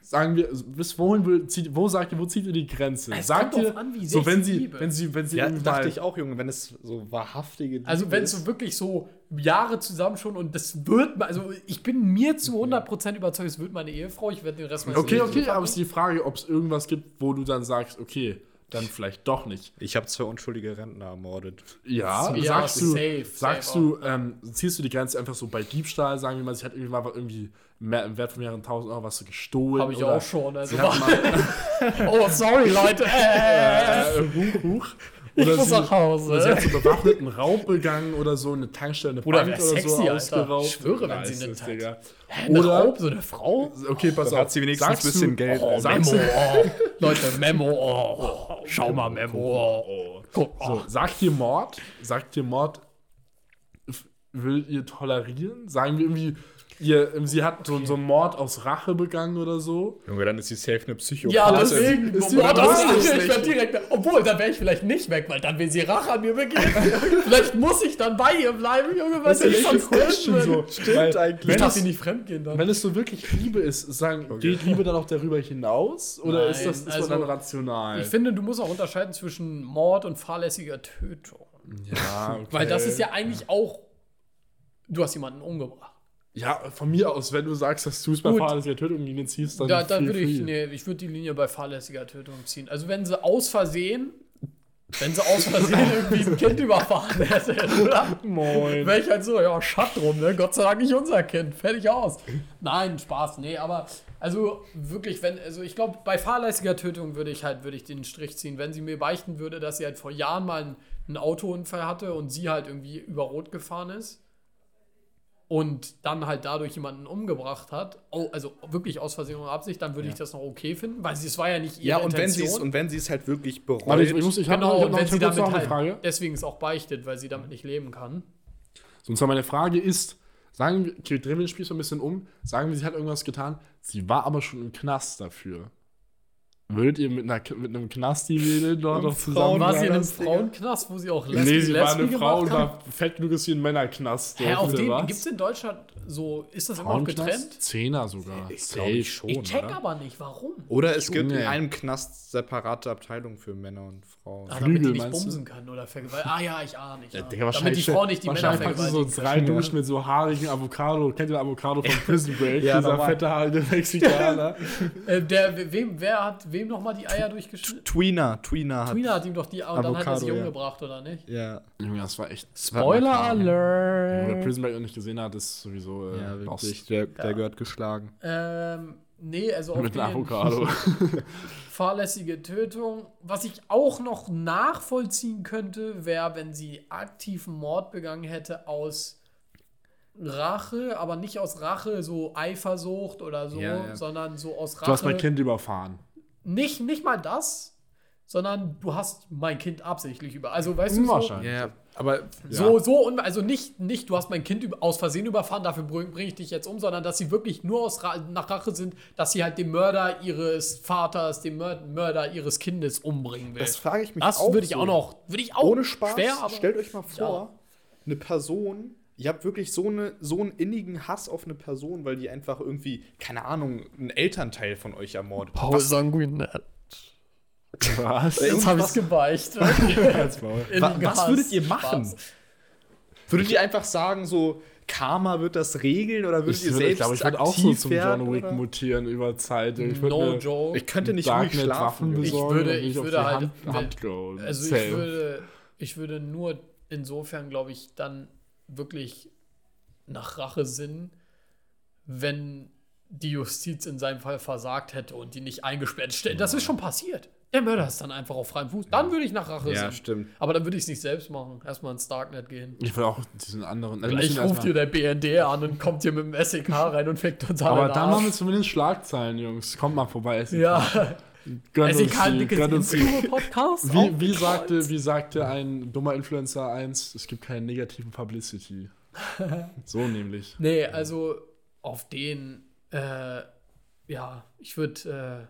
[SPEAKER 1] Sagen wir, bis wohin will, zieht, wo sagt ihr, wo zieht ihr die Grenze?
[SPEAKER 2] Es
[SPEAKER 1] sagt
[SPEAKER 2] kommt
[SPEAKER 1] ihr,
[SPEAKER 2] an, wie
[SPEAKER 1] so
[SPEAKER 2] sehr
[SPEAKER 1] wenn
[SPEAKER 2] sie
[SPEAKER 1] sie,
[SPEAKER 2] liebe.
[SPEAKER 1] wenn sie, wenn sie
[SPEAKER 3] Ja, dachte ich auch, Junge, wenn es so wahrhaftige Liebe
[SPEAKER 2] Also, wenn es so wirklich so Jahre zusammen schon und das wird, also ich bin mir zu 100% überzeugt, es wird meine Ehefrau, ich werde den Rest meines
[SPEAKER 1] Okay,
[SPEAKER 2] Lebens
[SPEAKER 1] okay, aber es ist die Frage, ob es irgendwas gibt, wo du dann sagst, okay, dann vielleicht doch nicht.
[SPEAKER 3] Ich habe zwei unschuldige Rentner ermordet.
[SPEAKER 1] Ja,
[SPEAKER 2] Ja,
[SPEAKER 1] sagst du,
[SPEAKER 2] safe,
[SPEAKER 1] sagst
[SPEAKER 2] safe
[SPEAKER 1] du, ähm, ziehst du die Grenze einfach so bei Diebstahl, sagen wir mal, sie hat irgendwie mal irgendwie mehr, im Wert von mehreren tausend Euro was gestohlen.
[SPEAKER 2] Habe ich
[SPEAKER 1] oder
[SPEAKER 2] auch schon. Also oh, sorry, Leute. Äh,
[SPEAKER 1] huch, huch.
[SPEAKER 2] Ich
[SPEAKER 1] Oder
[SPEAKER 2] muss
[SPEAKER 1] sie,
[SPEAKER 2] nach Hause.
[SPEAKER 1] oder sie hat so bewaffneten Raub begangen oder so eine Tankstelle, eine
[SPEAKER 2] Bruder,
[SPEAKER 1] Bank oder so
[SPEAKER 2] sexy, Alter.
[SPEAKER 1] ausgeraubt.
[SPEAKER 2] Ich schwöre, wenn sie
[SPEAKER 1] Digga.
[SPEAKER 2] Eine
[SPEAKER 1] Oder-
[SPEAKER 2] Raub, so eine Frau?
[SPEAKER 1] Okay, pass
[SPEAKER 3] Dann
[SPEAKER 1] auf.
[SPEAKER 3] hat sie wenigstens ein bisschen
[SPEAKER 1] du,
[SPEAKER 3] Geld.
[SPEAKER 2] Oh,
[SPEAKER 1] Sagst
[SPEAKER 2] Memo. Oh. Leute, Memo. Oh. Schau mal, Memo. Oh. Guck.
[SPEAKER 1] So,
[SPEAKER 2] Oh.
[SPEAKER 1] sagt ihr Mord? Sagt ihr Mord? Würdet ihr tolerieren? Sagen wir irgendwie, ihr, sie hat so, so einen Mord aus Rache begangen oder so?
[SPEAKER 3] Junge, dann ist sie safe eine Psycho.
[SPEAKER 2] Ja, deswegen.
[SPEAKER 1] ist die
[SPEAKER 2] Boah, das
[SPEAKER 1] Rache
[SPEAKER 2] ist, ich direkt, obwohl, dann wäre ich vielleicht nicht weg, weil dann will sie Rache an mir begehen. vielleicht muss ich dann bei ihr bleiben, Junge,
[SPEAKER 1] ist
[SPEAKER 2] ich
[SPEAKER 1] ja
[SPEAKER 2] sonst
[SPEAKER 1] Question so. Stimmt
[SPEAKER 3] eigentlich.
[SPEAKER 2] Ich
[SPEAKER 1] Wenn
[SPEAKER 2] darf
[SPEAKER 1] es,
[SPEAKER 2] sie nicht fremdgehen dann.
[SPEAKER 1] wenn es so wirklich Liebe ist, sagen, geht Liebe dann auch darüber hinaus? Oder ist
[SPEAKER 2] Nein,
[SPEAKER 1] das ist
[SPEAKER 2] also,
[SPEAKER 1] dann rational?
[SPEAKER 2] Ich finde, du musst auch unterscheiden zwischen Mord und fahrlässiger Tötung.
[SPEAKER 1] ja, okay.
[SPEAKER 2] Weil das ist ja eigentlich auch, du hast jemanden umgebracht.
[SPEAKER 1] Ja, von mir aus, wenn du sagst, dass du es bei
[SPEAKER 2] Gut.
[SPEAKER 1] fahrlässiger Tötung den ziehst, dann
[SPEAKER 2] Da, da
[SPEAKER 1] feel
[SPEAKER 2] würde ich, nee, ich würde die Linie bei fahrlässiger Tötung ziehen. Also wenn sie aus Versehen, wenn sie aus Versehen irgendwie ein Kind überfahren hätte, oder?
[SPEAKER 1] Moin.
[SPEAKER 2] Wäre ich halt so, ja, Schatt drum, ne? Gott sei Dank nicht unser Kind. Fertig aus. Nein, Spaß, nee, aber also wirklich, wenn, also ich glaube, bei fahrlässiger Tötung würde ich halt, würde ich den Strich ziehen. Wenn sie mir beichten würde, dass sie halt vor Jahren mal einen, einen Autounfall hatte und sie halt irgendwie über Rot gefahren ist und dann halt dadurch jemanden umgebracht hat, oh, also wirklich aus Versehen und Absicht, dann würde ich das noch okay finden, weil sie- es war ja nicht ihre
[SPEAKER 3] Ja, und wenn sie es
[SPEAKER 2] Intention.
[SPEAKER 3] und wenn sie es halt wirklich bereut.
[SPEAKER 1] Warte, ich, ich muss, ich habe
[SPEAKER 2] genau,
[SPEAKER 1] noch,
[SPEAKER 2] und
[SPEAKER 1] noch,
[SPEAKER 2] wenn
[SPEAKER 1] ich
[SPEAKER 2] sie damit halt,
[SPEAKER 1] Frage.
[SPEAKER 2] deswegen ist auch beichtet, weil sie damit nicht leben kann.
[SPEAKER 1] Und zwar meine Frage ist, sagen wir, okay, drehen wir den Spiel so ein bisschen um, sagen wir, sie hat irgendwas getan, sie war aber schon im Knast dafür. Würdet ihr mit, einer, mit einem Knasti-Mädel dort noch zusammen
[SPEAKER 2] War sie in einem? Frauenknast, wo sie auch
[SPEAKER 1] Nee,
[SPEAKER 2] Lesbi,
[SPEAKER 1] sie war eine Frau und war fett genug, dass sie in Männerknast
[SPEAKER 2] Hä, auf den
[SPEAKER 1] was?
[SPEAKER 2] gibt es in Deutschland so, ist das immer noch getrennt?
[SPEAKER 1] Zehner sogar.
[SPEAKER 3] Ich glaube ich schon.
[SPEAKER 2] Ich check
[SPEAKER 3] oder?
[SPEAKER 2] aber nicht, warum.
[SPEAKER 3] Oder es gibt in einem Knast separate Abteilungen für Männer und Frauen.
[SPEAKER 2] Ah, damit die
[SPEAKER 1] Flügel,
[SPEAKER 2] nicht
[SPEAKER 1] meinst du?
[SPEAKER 2] bumsen kann oder vergewaltigen. Ah ja, ich ahne nicht.
[SPEAKER 1] Ja,
[SPEAKER 2] Ja, damit die Frau nicht die Männer
[SPEAKER 1] du so
[SPEAKER 2] vergewaltigen.
[SPEAKER 1] drei Duschen mit so haarigen Avocado. Kennt ihr Avocado von Prison Break?
[SPEAKER 3] Ja,
[SPEAKER 1] Dieser fette haarige Mexikaner.
[SPEAKER 2] Äh, der, wem, wer hat wem nochmal die Eier durchgeschnitten?
[SPEAKER 3] Tweener, Tweener hat.
[SPEAKER 2] Tweener hat ihm doch die und dann hat er
[SPEAKER 3] ja.
[SPEAKER 2] umgebracht, oder nicht?
[SPEAKER 3] Ja.
[SPEAKER 1] Junge, das war echt.
[SPEAKER 2] Spoiler
[SPEAKER 1] Wer
[SPEAKER 2] Alert!
[SPEAKER 1] Prison Break noch nicht gesehen hat, ist sowieso äh,
[SPEAKER 3] Ja, wirklich. Der, der
[SPEAKER 2] Ja.
[SPEAKER 3] gehört geschlagen.
[SPEAKER 2] Ähm, nee, also auf
[SPEAKER 1] Mit
[SPEAKER 2] den
[SPEAKER 1] einer Avocado.
[SPEAKER 2] fahrlässige Tötung. Was ich auch noch nachvollziehen könnte, wäre, wenn sie aktiven Mord begangen hätte aus Rache, aber nicht aus Rache, so Eifersucht oder so,
[SPEAKER 3] Ja, ja.
[SPEAKER 2] sondern so aus Rache.
[SPEAKER 1] Du hast mein Kind überfahren.
[SPEAKER 2] Nicht, nicht mal das, sondern du hast mein Kind absichtlich über. Also, weißt du, so,
[SPEAKER 1] Wahrscheinlich.
[SPEAKER 3] Ja, aber
[SPEAKER 2] so, so, un- also nicht, nicht, du hast mein Kind aus Versehen überfahren, dafür bringe bring ich dich jetzt um, sondern dass sie wirklich nur aus Ra nach Rache sind, dass sie halt den Mörder ihres Vaters, den Mör Mörder ihres Kindes umbringen will.
[SPEAKER 3] das frage ich mich
[SPEAKER 2] Das
[SPEAKER 3] auch
[SPEAKER 2] würde ich
[SPEAKER 3] so.
[SPEAKER 2] auch noch, würde ich auch
[SPEAKER 3] Ohne Spaß,
[SPEAKER 2] schwer, aber
[SPEAKER 3] stellt euch mal vor, eine Person, ihr habt wirklich so, eine, so einen innigen Hass auf eine Person, weil die einfach irgendwie, keine Ahnung, einen Elternteil von euch ermordet. hat. Was,
[SPEAKER 2] sanguinär.
[SPEAKER 1] Was?
[SPEAKER 2] Jetzt habe ich
[SPEAKER 3] was-
[SPEAKER 2] es gebeicht.
[SPEAKER 1] Halt's Maul.
[SPEAKER 3] wa, was würdet ihr machen?
[SPEAKER 2] Spaß.
[SPEAKER 3] Würdet ihr einfach sagen, so, Karma wird das regeln oder würdet
[SPEAKER 1] Ich,
[SPEAKER 3] ihr
[SPEAKER 1] würde,
[SPEAKER 3] selbst
[SPEAKER 1] ich glaube, ich würde auch so zum John Wick
[SPEAKER 3] oder?
[SPEAKER 1] mutieren über Zeit. Ich würde
[SPEAKER 2] No joke.
[SPEAKER 3] Ich könnte nicht ruhig schlafen.
[SPEAKER 1] Waffen.
[SPEAKER 2] Ich würde- ich würde halt-
[SPEAKER 1] Hand, Hand.
[SPEAKER 2] Also
[SPEAKER 1] Safe.
[SPEAKER 2] ich würde, ich würde nur insofern, glaube ich, dann wirklich nach Rache sinnen, wenn die Justiz in seinem Fall versagt hätte und die nicht eingesperrt stellt. Das ist schon passiert. Der Mörder ist dann einfach auf freiem Fuß. Dann würde ich nach Rache
[SPEAKER 3] Ja,
[SPEAKER 2] sinnen.
[SPEAKER 3] stimmt.
[SPEAKER 2] Aber dann würde ich es nicht selbst machen. Erstmal ins Darknet gehen.
[SPEAKER 1] Ich will auch diesen anderen. Also
[SPEAKER 2] Gleich ruft dir der BND an und kommt hier mit dem SEK rein und fickt uns alle
[SPEAKER 1] aber dann machen wir zumindest Schlagzeilen, Jungs. Kommt mal vorbei. SEK.
[SPEAKER 2] Ja,
[SPEAKER 1] Gönnt uns
[SPEAKER 2] dickes
[SPEAKER 1] gönnt uns die.
[SPEAKER 2] Intro-Podcast.
[SPEAKER 1] Wie, wie, sagte, wie sagte ein dummer Influencer eins, es gibt keine negativen Publicity. so nämlich.
[SPEAKER 2] Nee, also auf den, äh, ja, ich würde,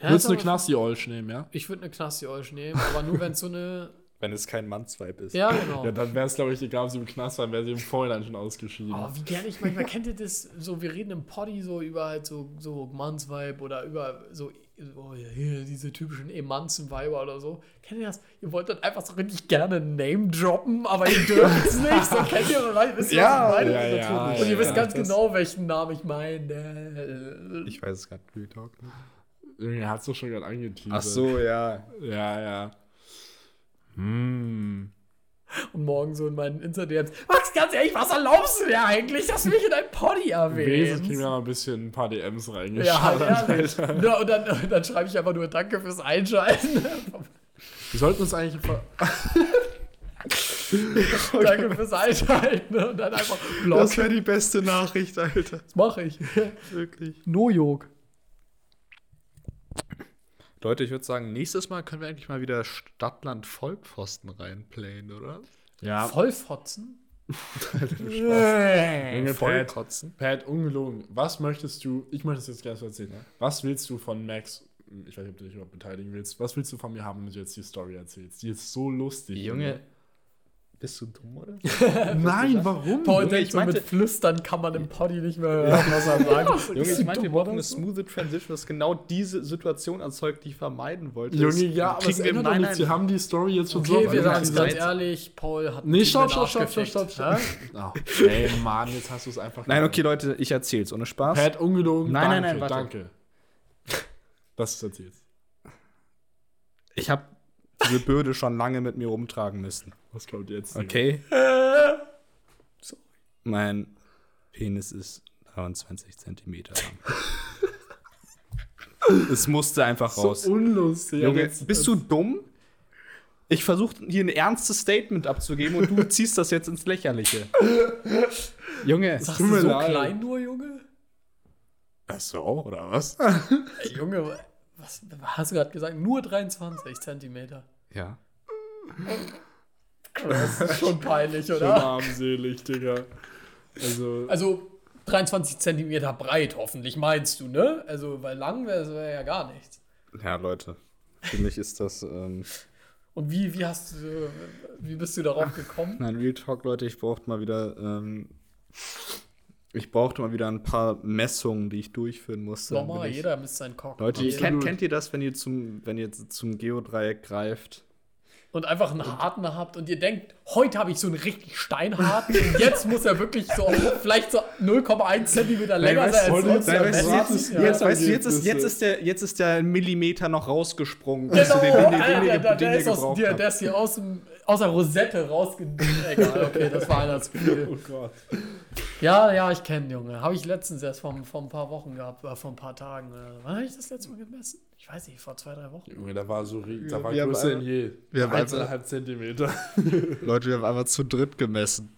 [SPEAKER 2] äh, ist
[SPEAKER 1] du eine Knasti-Olsch nehmen, ja?
[SPEAKER 2] Ich würde eine Knasti euch nehmen, aber nur wenn es so eine,
[SPEAKER 3] Wenn es kein Mannsweib ist.
[SPEAKER 2] ja genau.
[SPEAKER 1] Ja, dann wäre es, glaube ich, egal, ob sie im Knast waren, wäre sie im Vorhinein schon ausgeschieden.
[SPEAKER 2] Oh, wie gerne ich manchmal kennt ihr das so, wir reden im Poddy so über halt so, so Mannsvibe oder über so, hier, diese typischen Emanzen-Weiber oder so. Kennt ihr das? Ihr wollt dann einfach so richtig gerne Name droppen, aber ihr dürft es nicht. So kennt ihr, oder? wisst ihr,
[SPEAKER 3] Ja,
[SPEAKER 2] was ich meine?
[SPEAKER 1] ja, ja,
[SPEAKER 2] Und ihr
[SPEAKER 1] ja,
[SPEAKER 2] wisst
[SPEAKER 1] ja,
[SPEAKER 2] ganz genau, welchen Namen ich meine.
[SPEAKER 3] Ich weiß es gerade. Real Talk.
[SPEAKER 1] Er hat es doch schon gerade angeteasert.
[SPEAKER 3] Ach so, ja.
[SPEAKER 1] Ja, ja. Hm.
[SPEAKER 2] Und morgen so in meinen Insta-DMs. Max, ganz ehrlich, was erlaubst du dir eigentlich, dass du mich in dein Poddy
[SPEAKER 1] Wesentlich kriegen wir
[SPEAKER 2] erwähnst?
[SPEAKER 1] mal ein bisschen ein paar DMs
[SPEAKER 2] Ja,
[SPEAKER 1] reingeschaut.
[SPEAKER 2] halt ehrlich. Ja, und dann, und dann schreibe ich einfach nur Danke fürs Einschalten.
[SPEAKER 1] wir sollten uns eigentlich.
[SPEAKER 2] Danke fürs Einschalten. Und dann einfach
[SPEAKER 3] Das
[SPEAKER 2] blocken.
[SPEAKER 3] wäre die beste Nachricht, Alter.
[SPEAKER 2] Das mache ich.
[SPEAKER 3] Wirklich.
[SPEAKER 2] No-Jog.
[SPEAKER 3] Leute, ich würde sagen, nächstes Mal können wir eigentlich mal wieder Stadtland Vollpfosten reinplayen, oder?
[SPEAKER 1] Ja,
[SPEAKER 2] Vollfotzen?
[SPEAKER 3] Vollkotzen.
[SPEAKER 1] Pat, ungelogen. Was möchtest du, ich möchte es jetzt gerne so erzählen, ne? was willst du von Max, ich weiß nicht, ob du dich überhaupt beteiligen willst, was willst du von mir haben, wenn du jetzt die Story erzählst? Die ist so lustig.
[SPEAKER 3] Junge, bist du dumm, oder?
[SPEAKER 1] Nein, warum?
[SPEAKER 2] Paul denkt
[SPEAKER 3] ich
[SPEAKER 2] so,
[SPEAKER 3] meinte-
[SPEAKER 2] mit Flüstern kann man im Poddy nicht mehr hören, was er sagt.
[SPEAKER 3] Junge,
[SPEAKER 2] Bist
[SPEAKER 3] ich
[SPEAKER 2] du
[SPEAKER 3] meinte, wir
[SPEAKER 2] dumm,
[SPEAKER 3] brauchen eine smooth Transition, das genau diese Situation erzeugt, die ich vermeiden wollte.
[SPEAKER 1] Junge, ja, aber es
[SPEAKER 3] kriegen wir im
[SPEAKER 1] ändert doch nichts. Wir
[SPEAKER 3] Nein,
[SPEAKER 1] haben die Story jetzt schon
[SPEAKER 2] Okay,
[SPEAKER 1] so
[SPEAKER 2] wir
[SPEAKER 3] Junge,
[SPEAKER 2] sagen es
[SPEAKER 3] nein.
[SPEAKER 2] ganz ehrlich, Paul hat
[SPEAKER 1] Nee, stopp, stopp, stopp, stopp, stopp, stopp. Ey, Mann, jetzt hast du es einfach
[SPEAKER 3] Nein, okay, Leute, ich erzähl's ohne Spaß.
[SPEAKER 1] Pat, ungelogen,
[SPEAKER 3] Nein, nein,
[SPEAKER 1] danke,
[SPEAKER 3] nein, warte.
[SPEAKER 1] danke. Das ist erzählst.
[SPEAKER 3] Ich habe diese Bürde schon lange mit mir rumtragen müssen.
[SPEAKER 1] Was kommt jetzt?
[SPEAKER 3] Okay? Mein Penis ist 23 Zentimeter lang. es musste einfach
[SPEAKER 1] So
[SPEAKER 3] raus.
[SPEAKER 1] unlustig.
[SPEAKER 3] Junge,
[SPEAKER 1] Jetzt-
[SPEAKER 3] bist du dumm? Ich versuche hier ein ernstes Statement abzugeben und du ziehst das jetzt ins Lächerliche. Junge,
[SPEAKER 2] Sagst du
[SPEAKER 1] mir
[SPEAKER 2] so
[SPEAKER 1] leid.
[SPEAKER 2] klein nur, Junge?
[SPEAKER 3] ach so, oder was?
[SPEAKER 2] Ey, Junge, was hast du gerade gesagt? Nur 23 Zentimeter.
[SPEAKER 3] Ja.
[SPEAKER 2] Das ist schon peinlich,
[SPEAKER 1] Schon
[SPEAKER 2] oder?
[SPEAKER 1] armselig, Digga. Also,
[SPEAKER 2] Also 23 Zentimeter breit, hoffentlich meinst du, ne? Also, weil lang wäre wär ja gar nichts.
[SPEAKER 3] Ja, Leute. Für mich ist das. Ähm,
[SPEAKER 2] Und wie, wie hast du, wie bist du darauf gekommen?
[SPEAKER 3] nein, Real Talk, Leute, ich brauchte mal wieder. Ähm, ich brauchte mal wieder ein paar Messungen, die ich durchführen musste. Damit ich-
[SPEAKER 2] jeder misst seinen Cock.
[SPEAKER 3] Leute, kennt, kennt ihr das, wenn ihr zum, wenn ihr zum Geodreieck greift?
[SPEAKER 2] Und einfach einen harten habt und ihr denkt, heute habe ich so einen richtig steinharten und jetzt muss er wirklich so vielleicht so 0,1 Zentimeter länger sein als sonst.
[SPEAKER 1] jetzt
[SPEAKER 2] ist
[SPEAKER 3] der, jetzt ist der Millimeter noch rausgesprungen,
[SPEAKER 2] Genau,
[SPEAKER 3] du den, den, den,
[SPEAKER 2] Alter,
[SPEAKER 3] den,
[SPEAKER 2] der, ist aus,
[SPEAKER 3] gebraucht
[SPEAKER 2] der,
[SPEAKER 3] habt.
[SPEAKER 2] der ist hier aus, dem, aus der Rosette rausge... Egal, okay, das war einer zu viel.
[SPEAKER 1] oh Gott.
[SPEAKER 2] Ja, ja, ich kenne, Junge. Habe ich letztens erst vor, vor ein paar Wochen gehabt, oder vor ein paar Tagen. So. Wann habe ich das letzte Mal gemessen? Ich weiß nicht, vor zwei, drei Wochen.
[SPEAKER 1] Junge, da war so da war
[SPEAKER 3] Wir
[SPEAKER 1] größer denn
[SPEAKER 3] einfach-
[SPEAKER 1] je.
[SPEAKER 3] wir haben einfach-
[SPEAKER 1] 1,5 Zentimeter.
[SPEAKER 3] Leute, wir haben einfach zu dritt gemessen.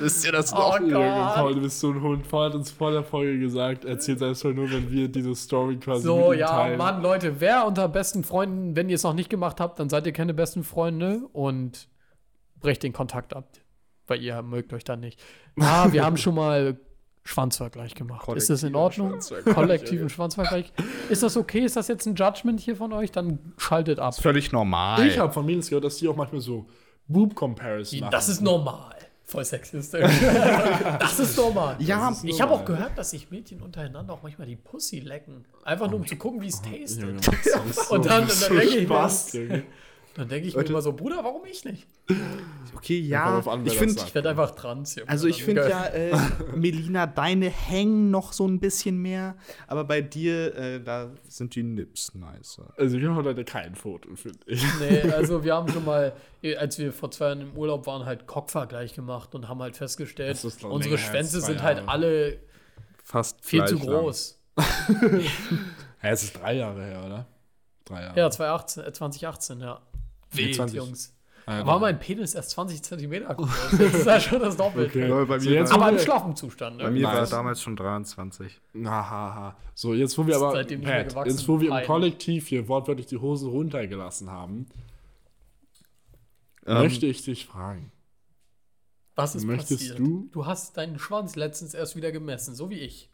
[SPEAKER 3] Wisst ihr das
[SPEAKER 2] Oh
[SPEAKER 3] noch?
[SPEAKER 1] Junge, Paul, du bist so ein Hund. Paul hat uns vor der Folge gesagt, erzählt seine Story nur, wenn wir diese Story quasi
[SPEAKER 2] So, ja,
[SPEAKER 1] teilen.
[SPEAKER 2] Mann, Leute, wer unter besten Freunden, wenn ihr es noch nicht gemacht habt, dann seid ihr keine besten Freunde und brecht den Kontakt ab. Weil ihr mögt euch dann nicht. Ah, wir haben schon mal Schwanzvergleich gemacht. ist das in Ordnung?
[SPEAKER 3] Schwanzvergleich,
[SPEAKER 2] Kollektiven Schwanzvergleich. Ist das okay? Ist das jetzt ein Judgment hier von euch? Dann schaltet ab.
[SPEAKER 3] Völlig normal.
[SPEAKER 1] Ich habe von Mädels gehört, dass die auch manchmal so Boob-Comparison machen.
[SPEAKER 2] Das ist normal. Voll sexistisch. das ist normal.
[SPEAKER 3] Ja,
[SPEAKER 1] Das ist
[SPEAKER 2] Ich habe auch gehört, dass sich Mädchen untereinander auch manchmal die Pussy lecken. Einfach nur um zu gucken, wie es
[SPEAKER 1] Junge,
[SPEAKER 2] tastet.
[SPEAKER 1] das ist so-
[SPEAKER 2] Und dann,
[SPEAKER 1] so
[SPEAKER 2] dann denke ich, mir. Dann denk ich mir
[SPEAKER 3] Leute.
[SPEAKER 2] immer so, Bruder, warum ich nicht?
[SPEAKER 3] okay, ja.
[SPEAKER 1] an,
[SPEAKER 3] ich finde.
[SPEAKER 2] Ich werde einfach trans. Junge.
[SPEAKER 3] also ich finde ja, äh, Melina, deine hängen noch so ein bisschen mehr, aber bei dir, äh, da sind die Nips nicer.
[SPEAKER 1] Also wir haben heute kein Foto, finde ich.
[SPEAKER 2] Nee, also wir haben schon mal, als wir vor zwei Jahren im Urlaub waren, halt Cockvergleich gemacht und haben halt festgestellt, unsere Schwänze sind halt alle
[SPEAKER 3] Fast
[SPEAKER 2] viel zu groß.
[SPEAKER 1] Ja, es ist drei Jahre her, oder? Drei Jahre.
[SPEAKER 2] Ja, 2018, äh, 2018 ja. Wild,
[SPEAKER 1] 20.
[SPEAKER 2] Jungs.
[SPEAKER 1] Ah, ja,
[SPEAKER 2] War mein Penis erst 20 Zentimeter groß. Das ist ja schon das Doppelte.
[SPEAKER 1] Okay.
[SPEAKER 3] Ja, bei mir
[SPEAKER 1] jetzt
[SPEAKER 3] war-
[SPEAKER 2] Aber im schlaffen Zustand.
[SPEAKER 3] Bei
[SPEAKER 2] Ne?
[SPEAKER 3] mir war er damals schon 23.
[SPEAKER 1] Hahaha. So, jetzt wo wir aber, Pat, jetzt wo wir im. Kollektiv hier wortwörtlich die Hosen runtergelassen haben,
[SPEAKER 3] Ähm,
[SPEAKER 1] möchte ich dich fragen.
[SPEAKER 2] Was ist
[SPEAKER 1] Möchtest
[SPEAKER 2] passiert?
[SPEAKER 1] du?
[SPEAKER 2] Du hast deinen Schwanz letztens erst wieder gemessen, so wie ich.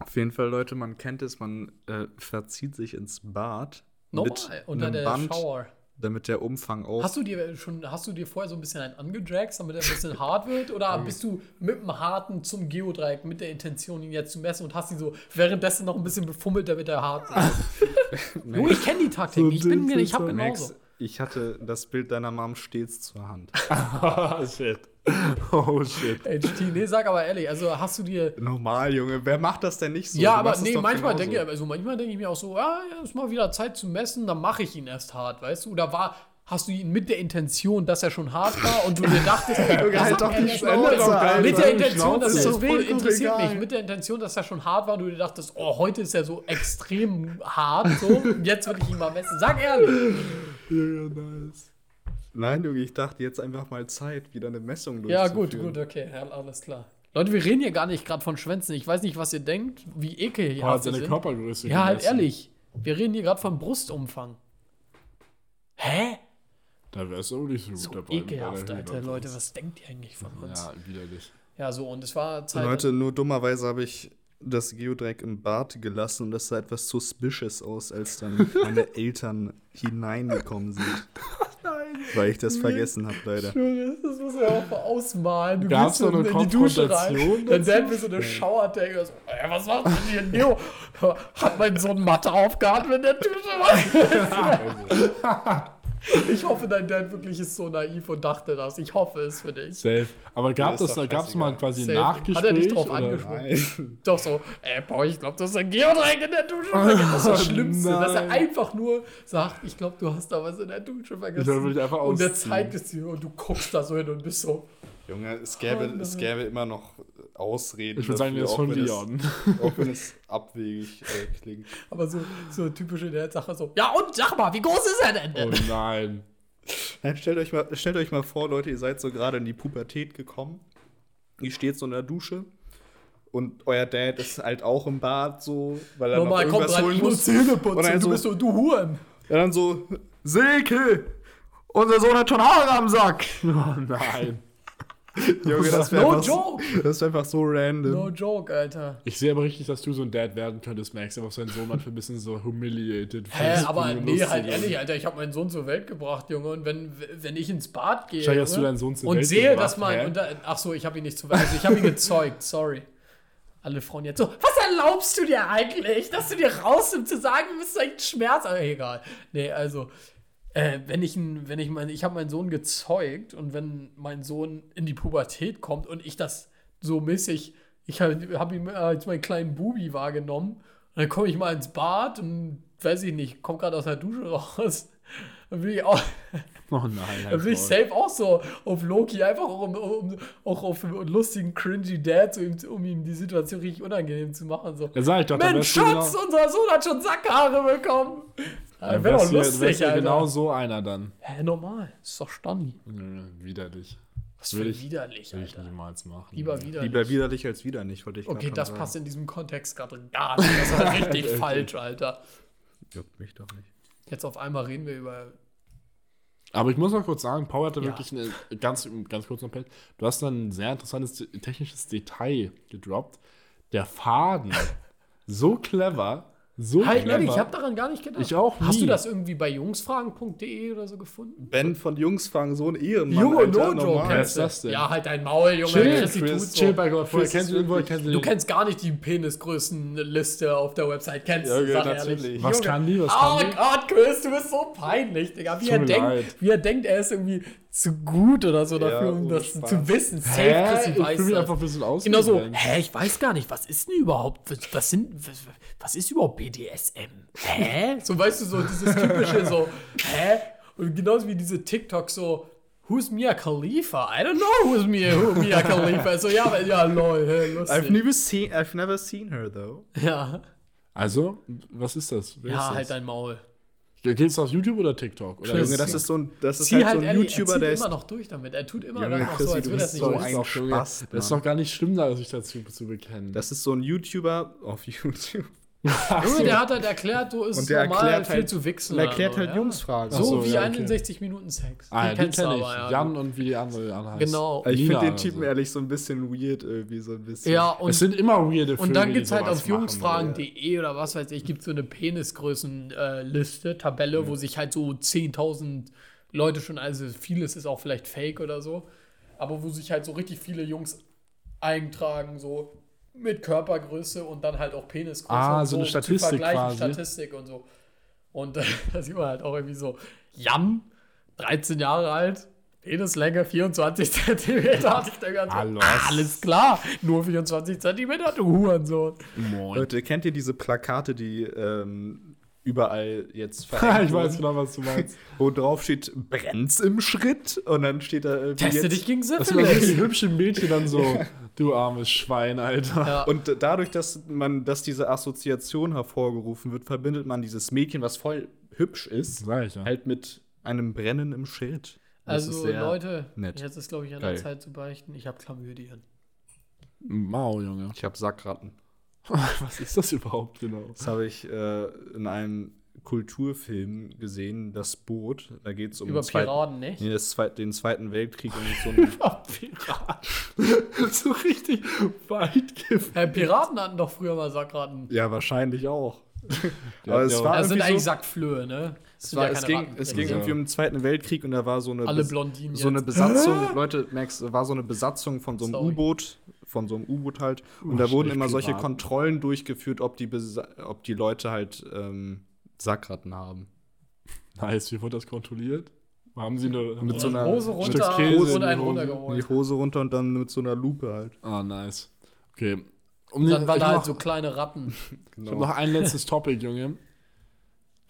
[SPEAKER 3] Auf jeden Fall, Leute, man kennt es, man äh, verzieht sich ins Bad
[SPEAKER 2] Normal,
[SPEAKER 3] mit
[SPEAKER 2] unter
[SPEAKER 3] einem
[SPEAKER 2] der
[SPEAKER 3] Band,
[SPEAKER 2] Shower.
[SPEAKER 3] Damit der Umfang auch.
[SPEAKER 2] Hast du dir schon, hast du dir vorher so ein bisschen einen angedragt, damit er ein bisschen hart wird? Oder bist du mit dem harten zum Geodreieck mit der Intention, ihn jetzt zu messen und hast ihn so währenddessen noch ein bisschen befummelt, damit er hart wird? Junge, ich kenne die Taktik. Ich bin, ich hab genauso.
[SPEAKER 3] Max, ich hatte das Bild deiner Mom stets zur Hand.
[SPEAKER 1] oh, shit. Oh, shit.
[SPEAKER 2] HT, nee, sag aber ehrlich, also hast du dir.
[SPEAKER 3] Normal, Junge. Wer macht das denn nicht so?
[SPEAKER 2] ja,
[SPEAKER 3] Du
[SPEAKER 2] aber nee,
[SPEAKER 3] doch
[SPEAKER 2] manchmal denke ich, also manchmal denke ich mir auch so, ja, ja, ist mal wieder Zeit zu messen, dann mache ich ihn erst hart, weißt du? Oder war, hast du ihn mit der Intention, dass er schon hart war und du dir dachtest,
[SPEAKER 3] halt
[SPEAKER 2] das
[SPEAKER 3] doch
[SPEAKER 2] er
[SPEAKER 3] Schnauze,
[SPEAKER 2] nicht
[SPEAKER 3] Alter.
[SPEAKER 2] mit der Intention, dass er
[SPEAKER 3] doch vollkommen
[SPEAKER 2] interessiert mich. Mit der Intention, dass er schon hart war und du dir dachtest, oh, heute ist er so extrem hart, so, jetzt will ich ihn mal messen. Sag ehrlich.
[SPEAKER 1] Ja, nice.
[SPEAKER 3] Nein, Junge, ich dachte jetzt einfach mal Zeit, wieder eine Messung
[SPEAKER 2] Ja,
[SPEAKER 3] durchzuführen.
[SPEAKER 2] gut, gut, okay, ja, alles klar. Leute, wir reden hier gar nicht gerade von Schwänzen. Ich weiß nicht, was ihr denkt, wie
[SPEAKER 1] hat
[SPEAKER 2] ekelhaft sie
[SPEAKER 1] seine
[SPEAKER 2] sind.
[SPEAKER 1] Körpergröße
[SPEAKER 2] Ja, halt ehrlich. Wir reden hier gerade von Brustumfang. Hä?
[SPEAKER 1] Da wärst du auch nicht so gut
[SPEAKER 2] So
[SPEAKER 1] dabei. bei
[SPEAKER 2] ekelhaft, Alter. Leute, was denkt ihr eigentlich von uns? Ja,
[SPEAKER 1] Ja, widerlich.
[SPEAKER 2] so, und es war Zeit.
[SPEAKER 3] Leute, nur dummerweise habe ich das Geodreieck im Bad gelassen und das sah etwas suspicious aus, als dann meine Eltern hineingekommen sind. Weil ich das vergessen habe, leider.
[SPEAKER 2] Das muss ja auch mal ausmalen. Du
[SPEAKER 1] Gab's
[SPEAKER 2] gehst so
[SPEAKER 1] eine
[SPEAKER 2] in die Dusche rein, dann werden wir so eine Schauertank. So, ey, was macht denn hier Neo? Hat mein Sohn Mathe aufgeatmet in der Dusche? ich hoffe, dein Dad wirklich ist so naiv und dachte das. Ich hoffe es für dich.
[SPEAKER 1] Safe. Aber gab
[SPEAKER 3] Ja,
[SPEAKER 1] es gab's mal quasi ein. Nachgespräch?
[SPEAKER 2] Hat er dich drauf angesprochen?
[SPEAKER 3] Nein.
[SPEAKER 2] Doch so, ey, boah, ich glaube, das ist ein Geodreieck in der Dusche. vergessen. Das ist das
[SPEAKER 1] Oh,
[SPEAKER 2] Schlimmste, dass er
[SPEAKER 1] nein.
[SPEAKER 2] einfach nur sagt, ich glaube, du hast da was in der Dusche vergessen.
[SPEAKER 1] ich einfach
[SPEAKER 2] und der zeigt es dir und du guckst da so hin und bist so,
[SPEAKER 3] Junge, es gäbe,
[SPEAKER 2] Oh,
[SPEAKER 3] es
[SPEAKER 2] nein.
[SPEAKER 3] gäbe immer noch Ausreden.
[SPEAKER 1] Ich würde sagen, der ist von
[SPEAKER 3] auch wenn es-
[SPEAKER 1] Leon.
[SPEAKER 3] Auch wenn es abwegig äh, klingt.
[SPEAKER 2] aber so, so typische der Sache so, ja und sag mal, wie groß ist er denn?
[SPEAKER 1] Oh nein.
[SPEAKER 3] Nein, stellt euch, mal, stellt euch mal vor, Leute, ihr seid so gerade in die Pubertät gekommen. Ihr steht so in der Dusche. Und euer Dad ist halt auch im Bad so, weil er
[SPEAKER 2] Normal
[SPEAKER 3] noch
[SPEAKER 2] kommt
[SPEAKER 3] irgendwas
[SPEAKER 2] rein,
[SPEAKER 3] holen
[SPEAKER 2] muss. Zähne
[SPEAKER 3] Und
[SPEAKER 2] putzen,
[SPEAKER 3] dann
[SPEAKER 2] du
[SPEAKER 3] so-
[SPEAKER 2] bist so, du Huren.
[SPEAKER 3] Ja, dann so, Silke, unser Sohn hat schon Haare am Sack.
[SPEAKER 1] Oh nein.
[SPEAKER 3] Junge, das wäre
[SPEAKER 2] No
[SPEAKER 3] einfach,
[SPEAKER 2] joke.
[SPEAKER 3] das wär einfach so random.
[SPEAKER 2] No joke, Alter.
[SPEAKER 1] Ich sehe aber richtig, dass du so ein Dad werden könntest, Max, aber sein Sohn manchmal ein bisschen so humiliated.
[SPEAKER 2] Hä, aber
[SPEAKER 1] du
[SPEAKER 2] nee,
[SPEAKER 1] lustig
[SPEAKER 2] halt ehrlich, Alter, ich habe meinen Sohn zur Welt gebracht, Junge, und wenn, wenn ich ins Bad gehe
[SPEAKER 1] Wahrscheinlich hast du
[SPEAKER 2] Junge,
[SPEAKER 1] deinen Sohn zur
[SPEAKER 2] und
[SPEAKER 1] Welt
[SPEAKER 2] sehe,
[SPEAKER 1] gebracht,
[SPEAKER 2] dass man, und da, ach so, ich habe ihn nicht zur Welt, also ich habe ihn gezeugt, sorry. Alle Frauen jetzt so, was erlaubst du dir eigentlich, dass du dir rausnimmst zu sagen, du bist echt Schmerz, aber egal. Nee, also, äh, wenn ich, wenn ich mein, ich habe meinen Sohn gezeugt und wenn mein Sohn in die Pubertät kommt und ich das so mäßig, ich habe hab ihn als meinen kleinen Bubi wahrgenommen und dann komme ich mal ins Bad und weiß ich nicht, komme gerade aus der Dusche raus Dann bin ich auch,
[SPEAKER 1] Oh nein,
[SPEAKER 2] dann bin ich safe auch so auf Loki, einfach auch um, um auch auf einen lustigen, cringy Dad, so, um, um ihm die Situation richtig unangenehm zu machen. So.
[SPEAKER 1] Ja, sag ich doch,
[SPEAKER 2] Mensch, Schatz,
[SPEAKER 1] genau,
[SPEAKER 2] unser Sohn hat schon Sackhaare bekommen. Wäre doch lustig,
[SPEAKER 1] ja genau so einer dann.
[SPEAKER 2] Hä, normal. Ist doch Stani.
[SPEAKER 1] Junge, Widerlich.
[SPEAKER 2] Was
[SPEAKER 1] Würde
[SPEAKER 2] für
[SPEAKER 1] ich-
[SPEAKER 2] widerlich,
[SPEAKER 1] Will ich niemals machen.
[SPEAKER 2] Lieber widerlich.
[SPEAKER 3] Lieber widerlich als wieder nicht, wollte ich
[SPEAKER 2] Okay, das
[SPEAKER 3] sagen.
[SPEAKER 2] passt in diesem Kontext gerade gar nicht. Das war richtig falsch, Alter.
[SPEAKER 3] Juckt mich doch nicht.
[SPEAKER 2] Jetzt auf einmal reden wir über.
[SPEAKER 1] Aber ich muss noch kurz sagen, Paul hatte
[SPEAKER 2] Ja.
[SPEAKER 1] wirklich eine, ganz, ganz kurz noch, Pet, du hast dann ein sehr interessantes te- technisches Detail gedroppt. Der Faden. so clever. So
[SPEAKER 2] Halt,
[SPEAKER 1] clever.
[SPEAKER 2] ehrlich, ich habe daran gar nicht gedacht.
[SPEAKER 1] Ich auch
[SPEAKER 2] Hast du
[SPEAKER 1] nie.
[SPEAKER 2] das irgendwie bei jungsfragen.de oder so gefunden?
[SPEAKER 3] Ben von Jungs fragen so ein Ehemann.
[SPEAKER 2] Junge, no joke.
[SPEAKER 1] ist das denn?
[SPEAKER 2] Ja, halt dein Maul, Junge.
[SPEAKER 1] Chill,
[SPEAKER 3] Chris,
[SPEAKER 2] tut's
[SPEAKER 1] Chill bei Gott. Vorher
[SPEAKER 3] Chris
[SPEAKER 1] kennst du kennst du
[SPEAKER 2] Du kennst gar nicht die Penisgrößenliste auf der Website. Kennst du,
[SPEAKER 3] ja,
[SPEAKER 2] sag ehrlich.
[SPEAKER 3] natürlich.
[SPEAKER 1] Was
[SPEAKER 2] Junge.
[SPEAKER 1] kann die? Was
[SPEAKER 2] oh
[SPEAKER 1] kann die?
[SPEAKER 2] Gott, Chris, du bist so peinlich, Digga. Wie er, denkt, wie er denkt, er ist irgendwie zu gut oder so dafür, um
[SPEAKER 3] ohne
[SPEAKER 2] das
[SPEAKER 3] Spaß.
[SPEAKER 2] zu wissen. Safe,
[SPEAKER 1] Hä?
[SPEAKER 2] Chrissy
[SPEAKER 1] Ich
[SPEAKER 2] weiß
[SPEAKER 1] fühle mich einfach ein bisschen aus.
[SPEAKER 2] Genau so, hä, ich weiß gar nicht, was ist denn überhaupt, was, was sind, was, was ist überhaupt BDSM? Hä? So, weißt du, so dieses typische so, hä? Und genauso wie diese TikTok so, who's Mia Khalifa? I don't know who's Mia, who Mia Khalifa. So, ja, aber- ja, lol, hä,
[SPEAKER 3] I've never seen, I've never seen her though.
[SPEAKER 2] Ja,
[SPEAKER 1] Also, was ist das? Wer
[SPEAKER 2] ja
[SPEAKER 1] ist
[SPEAKER 2] halt
[SPEAKER 1] das?
[SPEAKER 2] dein Maul.
[SPEAKER 1] Geht's auf YouTube oder TikTok? Oder
[SPEAKER 3] Junge, das ist so ein, das ist
[SPEAKER 2] Zieh
[SPEAKER 3] halt
[SPEAKER 2] halt,
[SPEAKER 3] so ein
[SPEAKER 2] ehrlich,
[SPEAKER 3] YouTuber,
[SPEAKER 2] er
[SPEAKER 3] der ist.
[SPEAKER 2] immer noch durch damit. Er tut immer
[SPEAKER 3] Junge,
[SPEAKER 2] noch
[SPEAKER 3] Chrissy,
[SPEAKER 2] so, als
[SPEAKER 3] du
[SPEAKER 2] würde er es nicht
[SPEAKER 3] so ein
[SPEAKER 1] Junge,
[SPEAKER 3] Spaß,
[SPEAKER 1] Das ist doch gar nicht schlimm, da sich dazu zu bekennen.
[SPEAKER 3] Das ist so ein YouTuber auf YouTube.
[SPEAKER 2] Junge, der hat halt erklärt, so ist
[SPEAKER 3] der
[SPEAKER 2] normal,
[SPEAKER 3] erklärt
[SPEAKER 2] viel
[SPEAKER 3] halt-
[SPEAKER 2] zu wichsen.
[SPEAKER 3] Und erklärt
[SPEAKER 2] oder so,
[SPEAKER 3] halt
[SPEAKER 2] ja.
[SPEAKER 3] Jungsfragen.
[SPEAKER 2] So,
[SPEAKER 1] so,
[SPEAKER 2] wie
[SPEAKER 1] ja, okay.
[SPEAKER 2] 61 Minuten Sex.
[SPEAKER 1] ah,
[SPEAKER 2] kennst du
[SPEAKER 1] kenne ich.
[SPEAKER 2] aber, ja.
[SPEAKER 1] Jan und wie die andere anheißt.
[SPEAKER 2] Genau.
[SPEAKER 3] Ich finde den Typen
[SPEAKER 1] so.
[SPEAKER 3] ehrlich so ein bisschen weird, irgendwie so ein bisschen.
[SPEAKER 2] Ja, und
[SPEAKER 1] es sind immer weirde
[SPEAKER 2] Und dann gibt es
[SPEAKER 1] die
[SPEAKER 2] halt auf jungsfragen.de oder was weiß ich, gibt es so eine Penisgrößenliste, Tabelle, wo sich halt so 10.000 Leute schon, also vieles ist auch vielleicht fake oder so, aber wo sich halt so richtig viele Jungs eintragen, so mit Körpergröße und dann halt auch Penisgröße.
[SPEAKER 1] Ah,
[SPEAKER 2] und
[SPEAKER 1] so eine Statistik
[SPEAKER 2] vergleichen,
[SPEAKER 1] quasi.
[SPEAKER 2] Statistik und so. Und äh, da sieht man halt auch irgendwie so, Jan, 13 Jahre alt, Penislänge 24 Zentimeter. Hatte ich da ganz
[SPEAKER 1] Alles.
[SPEAKER 2] klar, nur 24 Zentimeter, du Hurensohn.
[SPEAKER 1] Moin.
[SPEAKER 3] Leute, kennt ihr diese Plakate, die ähm, überall jetzt
[SPEAKER 1] ich
[SPEAKER 3] verhängt
[SPEAKER 1] weiß
[SPEAKER 3] wurden,
[SPEAKER 1] genau, was du meinst.
[SPEAKER 3] wo drauf steht, brennt's im Schritt? Und dann steht da irgendwie
[SPEAKER 2] Teste
[SPEAKER 3] jetzt,
[SPEAKER 2] dich gegen
[SPEAKER 1] Das sind immer die
[SPEAKER 2] Syphilis.
[SPEAKER 1] hübschen Mädchen dann so, du armes Schwein, Alter.
[SPEAKER 2] Ja.
[SPEAKER 3] Und dadurch, dass man, dass diese Assoziation hervorgerufen wird, verbindet man dieses Mädchen, was voll hübsch ist,
[SPEAKER 1] Sag ich ja.
[SPEAKER 3] halt mit einem Brennen im Schritt. Das ist
[SPEAKER 2] Also
[SPEAKER 3] sehr
[SPEAKER 2] Leute,
[SPEAKER 3] nett.
[SPEAKER 2] jetzt ist glaube ich an der
[SPEAKER 3] Geil.
[SPEAKER 2] Zeit zu beichten. Ich habe Chlamydien.
[SPEAKER 1] Mau, Junge.
[SPEAKER 3] Ich habe Sackratten.
[SPEAKER 1] Was ist das überhaupt genau?
[SPEAKER 3] Das habe ich äh, in einem Kulturfilm gesehen, das Boot. Da geht es um
[SPEAKER 2] Über
[SPEAKER 3] den Zweiten-
[SPEAKER 2] Piraten, nicht?
[SPEAKER 3] Nee, das Zweit, den Zweiten Weltkrieg und so ein
[SPEAKER 1] Pirat. so richtig weit gefällt.
[SPEAKER 2] Äh, Piraten hatten doch früher mal Sackratten.
[SPEAKER 3] Ja, wahrscheinlich auch. Aber es war
[SPEAKER 2] Das sind eigentlich
[SPEAKER 3] so,
[SPEAKER 2] Sackflöhe, ne?
[SPEAKER 3] Es, war,
[SPEAKER 2] ja
[SPEAKER 3] es, ging, es ging
[SPEAKER 1] Ja.
[SPEAKER 3] irgendwie um den Zweiten Weltkrieg und da war so eine
[SPEAKER 2] Alle Blondinen
[SPEAKER 3] so eine. Besatzung, Leute, Max, war so eine Besatzung von so einem. U-Boot, von so einem U-Boot halt. Und
[SPEAKER 1] Oh,
[SPEAKER 3] da wurden immer solche. Kontrollen durchgeführt, ob die, Besa ob die Leute halt ähm, Sackratten haben.
[SPEAKER 1] Nice, wie wurde das kontrolliert? Haben sie eine.
[SPEAKER 3] Mit so einer-
[SPEAKER 2] Hose
[SPEAKER 1] Stück
[SPEAKER 2] runter
[SPEAKER 1] Käse
[SPEAKER 2] und einen
[SPEAKER 1] Hose.
[SPEAKER 2] runtergeholt.
[SPEAKER 3] Die Hose runter und dann mit so einer Lupe halt.
[SPEAKER 1] Ah, nice. Okay. Um
[SPEAKER 2] Dann waren da halt
[SPEAKER 1] mach-
[SPEAKER 2] so kleine Ratten.
[SPEAKER 1] Ich habe noch ein letztes Topic, Junge.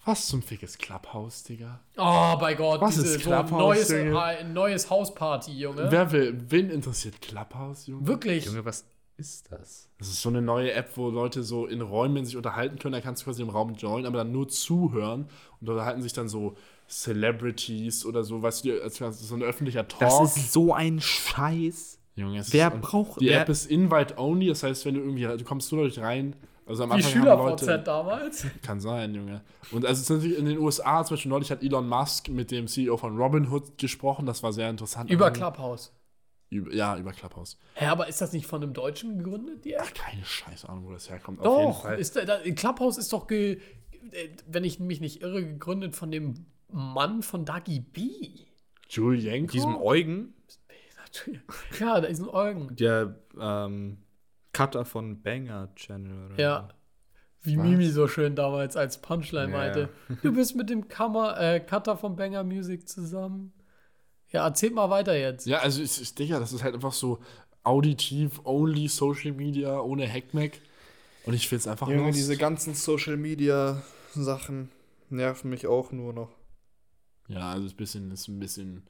[SPEAKER 1] Was zum Fickes Clubhouse, Digga?
[SPEAKER 2] Oh, bei Gott.
[SPEAKER 1] Was
[SPEAKER 2] diese,
[SPEAKER 1] ist
[SPEAKER 2] so ein
[SPEAKER 1] Clubhouse,
[SPEAKER 2] neues,
[SPEAKER 1] Junge?
[SPEAKER 2] ein neues Hausparty, Junge.
[SPEAKER 1] Wer will, wen interessiert Clubhouse, Junge?
[SPEAKER 2] Wirklich.
[SPEAKER 3] Junge, was ist das?
[SPEAKER 1] Das ist so eine neue App, wo Leute so in Räumen sich unterhalten können. Da kannst du quasi im Raum joinen, aber dann nur zuhören. Und da unterhalten sich dann so Celebrities oder so, weißt du, so ein öffentlicher Talk.
[SPEAKER 3] Das ist so ein Scheiß.
[SPEAKER 1] Junge, es
[SPEAKER 3] Wer
[SPEAKER 1] ist,
[SPEAKER 3] braucht-
[SPEAKER 1] Die
[SPEAKER 3] wer-
[SPEAKER 1] App ist invite only, das heißt, wenn du irgendwie, du kommst nur dadurch rein. Also am
[SPEAKER 2] Wie
[SPEAKER 1] Anfang
[SPEAKER 2] Schüler-VZ
[SPEAKER 1] Leute,
[SPEAKER 2] damals.
[SPEAKER 1] kann sein, Junge. Und also es ist natürlich in den USA, zum Beispiel neulich hat Elon Musk mit dem CEO von Robinhood gesprochen, das war sehr interessant.
[SPEAKER 2] Über
[SPEAKER 1] Aber-
[SPEAKER 2] Clubhouse.
[SPEAKER 1] Über, ja, über Clubhouse.
[SPEAKER 2] Hä, aber ist das nicht von einem Deutschen gegründet, die App?
[SPEAKER 1] Ach, keine scheiß Ahnung, wo das herkommt. Auf jeden
[SPEAKER 2] Doch,
[SPEAKER 1] Fall.
[SPEAKER 2] ist da, da, Clubhouse ist doch, ge, äh, wenn ich mich nicht irre, gegründet von dem Mann von Dagi B.
[SPEAKER 1] Julienko?
[SPEAKER 3] Diesem Eugen,
[SPEAKER 2] Ja, da ist ein Eugen.
[SPEAKER 3] der ähm, Cutter von Banger Channel. Oder
[SPEAKER 2] Ja. Wie
[SPEAKER 1] Was?
[SPEAKER 2] Mimi so schön damals als Punchline
[SPEAKER 3] Ja.
[SPEAKER 2] meinte. Du bist mit dem Kammer, äh, Cutter von Banger Music zusammen. Ja, erzähl mal weiter jetzt.
[SPEAKER 1] Ja, also ich, ich Digga, das ist halt einfach so auditiv, only Social Media, ohne Hackmack. Und ich find's einfach
[SPEAKER 3] Junge, diese ganzen Social Media Sachen nerven mich auch nur noch.
[SPEAKER 1] Ja, also ist ein bisschen, ist ein bisschen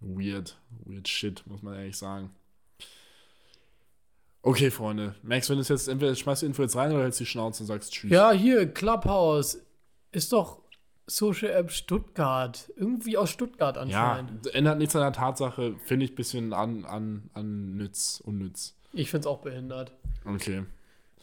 [SPEAKER 1] weird. Weird shit, muss man ehrlich sagen. Okay, Freunde. Max, wenn du es jetzt entweder schmeißt du Info jetzt rein oder hältst die Schnauze und sagst Tschüss.
[SPEAKER 2] Ja, hier, Clubhouse. Ist doch Social App Stuttgart. Irgendwie aus Stuttgart
[SPEAKER 1] Ja,
[SPEAKER 2] anscheinend.
[SPEAKER 1] ändert nichts an der Tatsache, finde ich ein bisschen an, an, an nütz, unnütz.
[SPEAKER 2] Ich find's auch behindert.
[SPEAKER 1] Okay.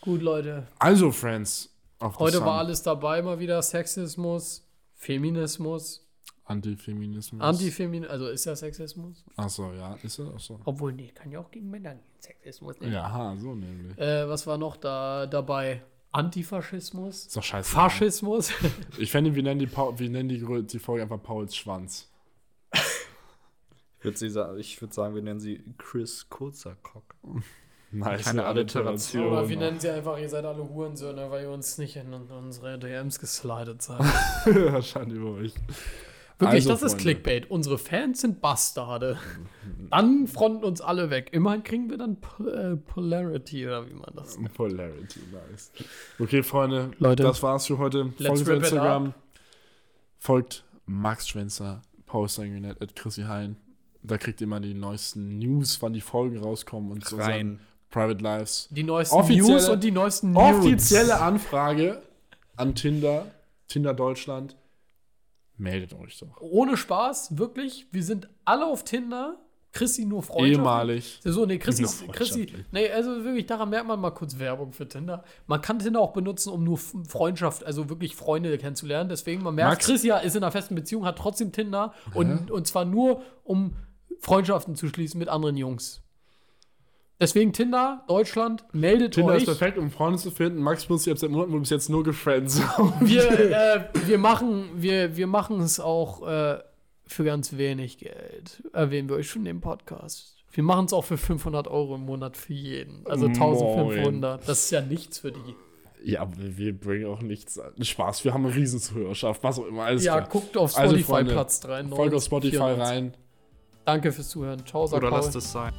[SPEAKER 2] Gut, Leute.
[SPEAKER 1] Also, Friends. Auf
[SPEAKER 2] Heute war alles dabei, mal wieder Sexismus, Feminismus,
[SPEAKER 1] Antifeminismus.
[SPEAKER 2] Antifeminismus, also ist ja Sexismus?
[SPEAKER 1] Achso, ja, ist er? Achso.
[SPEAKER 2] Obwohl, nee, kann ja auch gegen Männer gehen. Sexismus. Ne?
[SPEAKER 1] Ja, so nämlich.
[SPEAKER 2] Äh, was war noch da dabei? Antifaschismus?
[SPEAKER 1] Ist doch scheiße.
[SPEAKER 2] Faschismus?
[SPEAKER 1] Ich fände, wir nennen die, Paul, wir nennen die, die Folge einfach Pauls Schwanz.
[SPEAKER 3] Ich würde würd sagen, wir nennen sie Chris Kurzerkock.
[SPEAKER 1] Nice.
[SPEAKER 3] Keine Alliteration.
[SPEAKER 2] Oder wir nennen sie einfach, ihr seid alle Hurensöhne, weil ihr uns nicht in unsere DMs geslidet seid.
[SPEAKER 1] Wahrscheinlich über euch.
[SPEAKER 2] Wirklich,
[SPEAKER 1] Also,
[SPEAKER 2] das ist
[SPEAKER 1] Freunde.
[SPEAKER 2] Clickbait. Unsere Fans sind Bastarde. Dann fronten uns alle weg. Immerhin kriegen wir dann Pol äh, Polarity oder wie man das nennt.
[SPEAKER 1] Polarity, nice. Okay, Freunde,
[SPEAKER 2] Leute,
[SPEAKER 1] das war's für heute.
[SPEAKER 2] let's
[SPEAKER 1] Folgt auf Instagram. Folgt Max Schwenzer, Paul Sanguinet, at Chrissy Hein. Da kriegt ihr immer die neuesten News, wann die Folgen rauskommen und so
[SPEAKER 3] Rein.
[SPEAKER 1] Private Lives.
[SPEAKER 2] Die neuesten
[SPEAKER 1] Offizielle-
[SPEAKER 2] News und die neuesten News.
[SPEAKER 1] Offizielle Anfrage an Tinder, Tinder Deutschland. Meldet euch doch.
[SPEAKER 2] Ohne Spaß, wirklich. Wir sind alle auf Tinder. Chrissy nur Freundschaft.
[SPEAKER 1] Ehemalig.
[SPEAKER 2] So, nee, Chrissy, Chrissy,
[SPEAKER 1] freundschaftlich.
[SPEAKER 2] nee, also wirklich, daran merkt man mal kurz Werbung für Tinder. Man kann Tinder auch benutzen, um nur Freundschaft, also wirklich Freunde kennenzulernen. Deswegen, man merkt,
[SPEAKER 1] Max?
[SPEAKER 2] Chrissy ist in einer festen Beziehung, hat trotzdem Tinder und, und zwar nur, um Freundschaften zu schließen mit anderen Jungs. Deswegen Tinder, Deutschland, meldet
[SPEAKER 1] Tinder
[SPEAKER 2] euch.
[SPEAKER 1] ist perfekt, um Freunde zu finden. Max benutzt die App seit Monaten, wo bis jetzt nur gefriends.
[SPEAKER 2] Wir, äh, wir machen wir, wir machen es auch äh, für ganz wenig Geld. Erwähnen wir euch schon im Podcast. Wir machen es auch für 500 Euro im Monat für jeden. Also
[SPEAKER 1] Moin.
[SPEAKER 2] 1500. Das ist ja nichts für die.
[SPEAKER 1] Ja, aber wir bringen auch nichts an. Spaß. Wir haben eine riesen Zuhörerschaft, was auch immer. Alles
[SPEAKER 2] ja,
[SPEAKER 1] klar.
[SPEAKER 2] guckt auf
[SPEAKER 1] Also,
[SPEAKER 2] Spotify
[SPEAKER 1] Freunde,
[SPEAKER 2] Platz 3.
[SPEAKER 1] Folgt auf Spotify rein.
[SPEAKER 2] Danke fürs Zuhören. Ciao,
[SPEAKER 3] Oder
[SPEAKER 2] Paul.
[SPEAKER 3] lasst es sein.